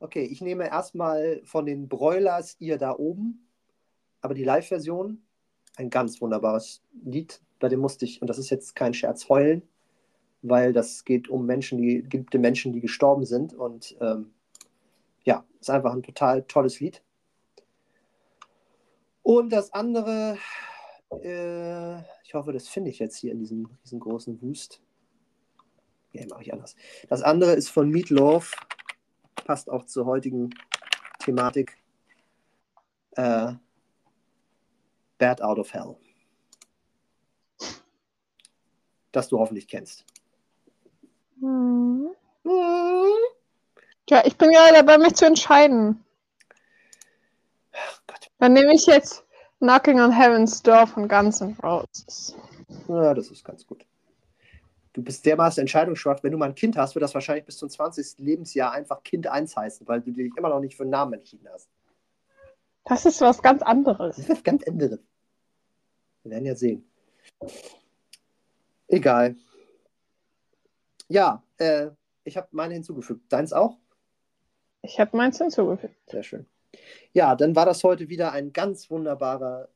Okay, ich nehme erstmal von den Broilers ihr da oben, aber die Live-Version, ein ganz wunderbares Lied, bei dem musste ich, und das ist jetzt kein Scherz, heulen, weil das geht um Menschen, die geliebte Menschen, die gestorben sind und ähm, ja, ist einfach ein total tolles Lied. Und das andere, äh, ich hoffe, das finde ich jetzt hier in diesem riesengroßen Wust. Nee, mache ich anders. Das andere ist von Meatloaf. Passt auch zur heutigen Thematik. Äh, Bad Out of Hell. Das du hoffentlich kennst. Hm. Ja, ich bin gerade dabei, mich zu entscheiden. Dann nehme ich jetzt Knocking on Heaven's Door von Guns N' Roses. Ja, das ist ganz gut. Du bist dermaßen entscheidungsschwach. Wenn du mal ein Kind hast, wird das wahrscheinlich bis zum 20. Lebensjahr einfach Kind 1 heißen, weil du dich immer noch nicht für einen Namen entschieden hast. Das ist was ganz anderes. Das ist was ganz anderes. Wir werden ja sehen. Egal. Ja, äh, ich habe meine hinzugefügt. Deins auch? Ich habe meins hinzugefügt. Sehr schön. Ja, dann war das heute wieder ein ganz wunderbarer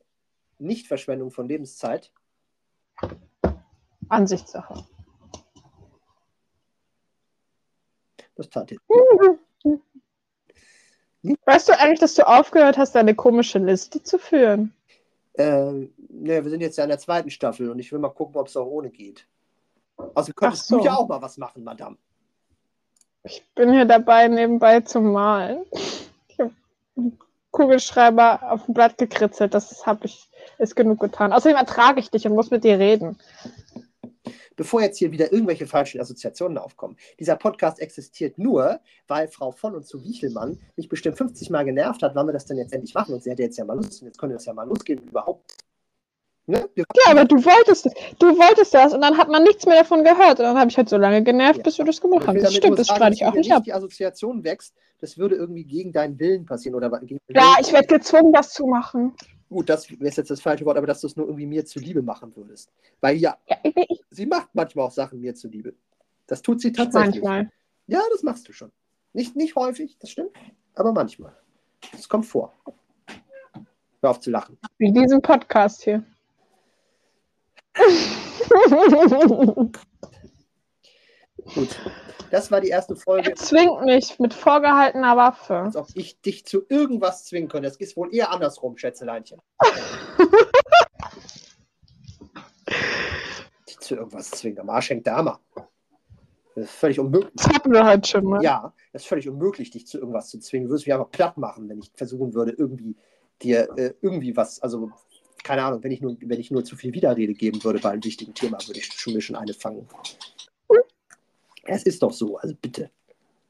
Nichtverschwendung von Lebenszeit. Ansichtssache. Das tat jetzt. Weißt du eigentlich, dass du aufgehört hast, deine komische Liste zu führen? Äh, Ne, wir sind jetzt ja in der zweiten Staffel und ich will mal gucken, ob es auch ohne geht. Außerdem könntest so. du ja auch mal was machen, Madame. Ich bin hier dabei, nebenbei zu malen. Ich habe einen Kugelschreiber auf ein Blatt gekritzelt. Das habe ich, ist genug getan. Außerdem ertrage ich dich und muss mit dir reden. Bevor jetzt hier wieder irgendwelche falschen Assoziationen aufkommen. Dieser Podcast existiert nur, weil Frau von und zu Wiechelmann mich bestimmt 50 Mal genervt hat, wann wir das denn jetzt endlich machen. Und sie hätte jetzt ja mal Lust. Und jetzt könnte das ja mal losgehen überhaupt. Ne? Ja, aber du wolltest es. Du wolltest das und dann hat man nichts mehr davon gehört. Und dann habe ich halt so lange genervt, Ja. bis wir das gemacht haben. Das stimmt, das streite ich auch nicht ab. Die Assoziation wächst, das würde irgendwie gegen deinen Willen passieren. Oder gegen Ja, ich werde gezwungen, das zu machen. Gut, das ist jetzt das falsche Wort, aber dass du es nur irgendwie mir zuliebe machen würdest. Weil ja, Ja, ich, ich, sie macht manchmal auch Sachen mir zuliebe. Das tut sie tatsächlich. manchmal. Ja, das machst du schon. Nicht, nicht häufig, das stimmt, aber manchmal. Das kommt vor. Hör auf zu lachen. Wie diesen Podcast hier. Gut. Das war die erste Folge, Er zwingt mich mit vorgehaltener Waffe. als ob ich dich zu irgendwas zwingen könnte. Das ist wohl eher andersrum, Schätzeleinchen. dich zu irgendwas zwingen. Am Arsch hängt der Hammer. Das ist völlig unmöglich. Das hatten wir heute schon mal. Ja, das ist völlig unmöglich, dich zu irgendwas zu zwingen. Du würdest mich einfach platt machen, wenn ich versuchen würde, irgendwie dir äh, irgendwie was, also keine Ahnung, wenn ich nur, wenn ich nur zu viel Widerrede geben würde bei einem wichtigen Thema, würde ich schon mir schon eine fangen. Es ist doch so, also bitte.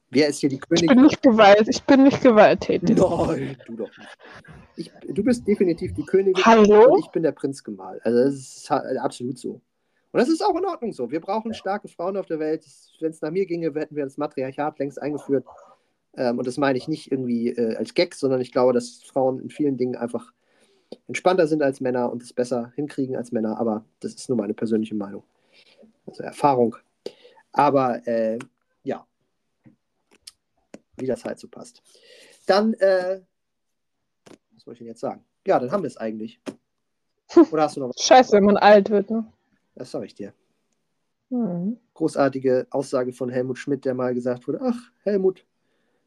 Wer ist hier die Ich bin Königin? nicht gewalt, ich bin nicht gewalttätig. Nein, du doch nicht. Ich, du bist definitiv die Königin Hallo? und ich bin der Prinzgemahl. Also das ist ha- absolut so. Und das ist auch in Ordnung so. Wir brauchen starke Frauen auf der Welt. Wenn es nach mir ginge, hätten wir das Matriarchat längst eingeführt. Ähm, und das meine ich nicht irgendwie äh, als Gag, sondern ich glaube, dass Frauen in vielen Dingen einfach entspannter sind als Männer und es besser hinkriegen als Männer. Aber das ist nur meine persönliche Meinung. Also Erfahrung. Aber äh, ja, wie das halt so passt. Dann, äh, was soll ich denn jetzt sagen? Ja, dann haben wir es eigentlich. Oder hast du noch was? Scheiße, wenn man alt wird, ne? Das sage ich dir. Hm. Großartige Aussage von Helmut Schmidt, der mal gesagt wurde: Ach, Helmut,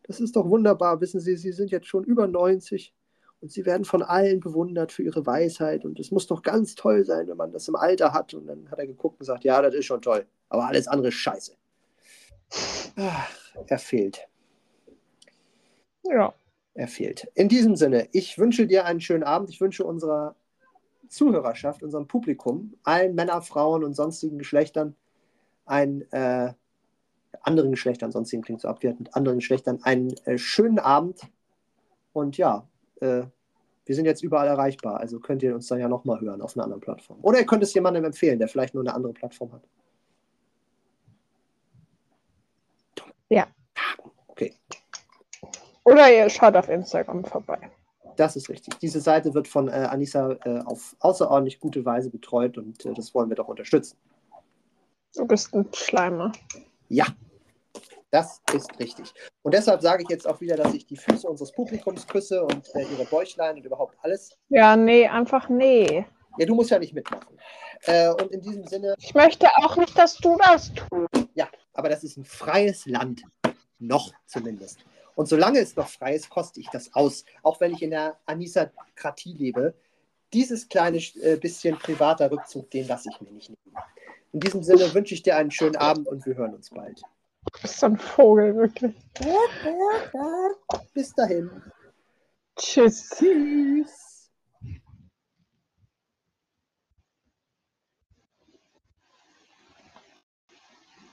das ist doch wunderbar. Wissen Sie, Sie sind jetzt schon über 90 und Sie werden von allen bewundert für Ihre Weisheit. Und es muss doch ganz toll sein, wenn man das im Alter hat. Und dann hat er geguckt und gesagt: Ja, das ist schon toll. Aber alles andere ist scheiße. Ach, er fehlt. Ja. Er fehlt. In diesem Sinne, ich wünsche dir einen schönen Abend. Ich wünsche unserer Zuhörerschaft, unserem Publikum, allen Männer, Frauen und sonstigen Geschlechtern, ein, äh, anderen Geschlechtern, sonstigen klingt so abwertend, anderen Geschlechtern, einen äh, schönen Abend. Und ja, äh, wir sind jetzt überall erreichbar, also könnt ihr uns dann ja nochmal hören auf einer anderen Plattform. Oder ihr könnt es jemandem empfehlen, der vielleicht nur eine andere Plattform hat. Ja. Okay. Oder ihr schaut auf Instagram vorbei. Das ist richtig. Diese Seite wird von äh, Anissa äh, auf außerordentlich gute Weise betreut und äh, das wollen wir doch unterstützen. Du bist ein Schleimer. Ja, das ist richtig. Und deshalb sage ich jetzt auch wieder, dass ich die Füße unseres Publikums küsse und äh, ihre Bäuchlein und überhaupt alles. Ja, nee, einfach nee. Ja, du musst ja nicht mitmachen. Äh, und in diesem Sinne, Ich möchte auch nicht, dass du das tust. ja, aber das ist ein freies Land. Noch zumindest. Und solange es noch frei ist, koste ich das aus. Auch wenn ich in der Anissa-Kratie lebe. Dieses kleine äh, bisschen privater Rückzug, den lasse ich mir nicht nehmen. In diesem Sinne wünsche ich dir einen schönen Abend und wir hören uns bald. Du bist so ein Vogel, wirklich. Bis dahin. Tschüss. Tschüss.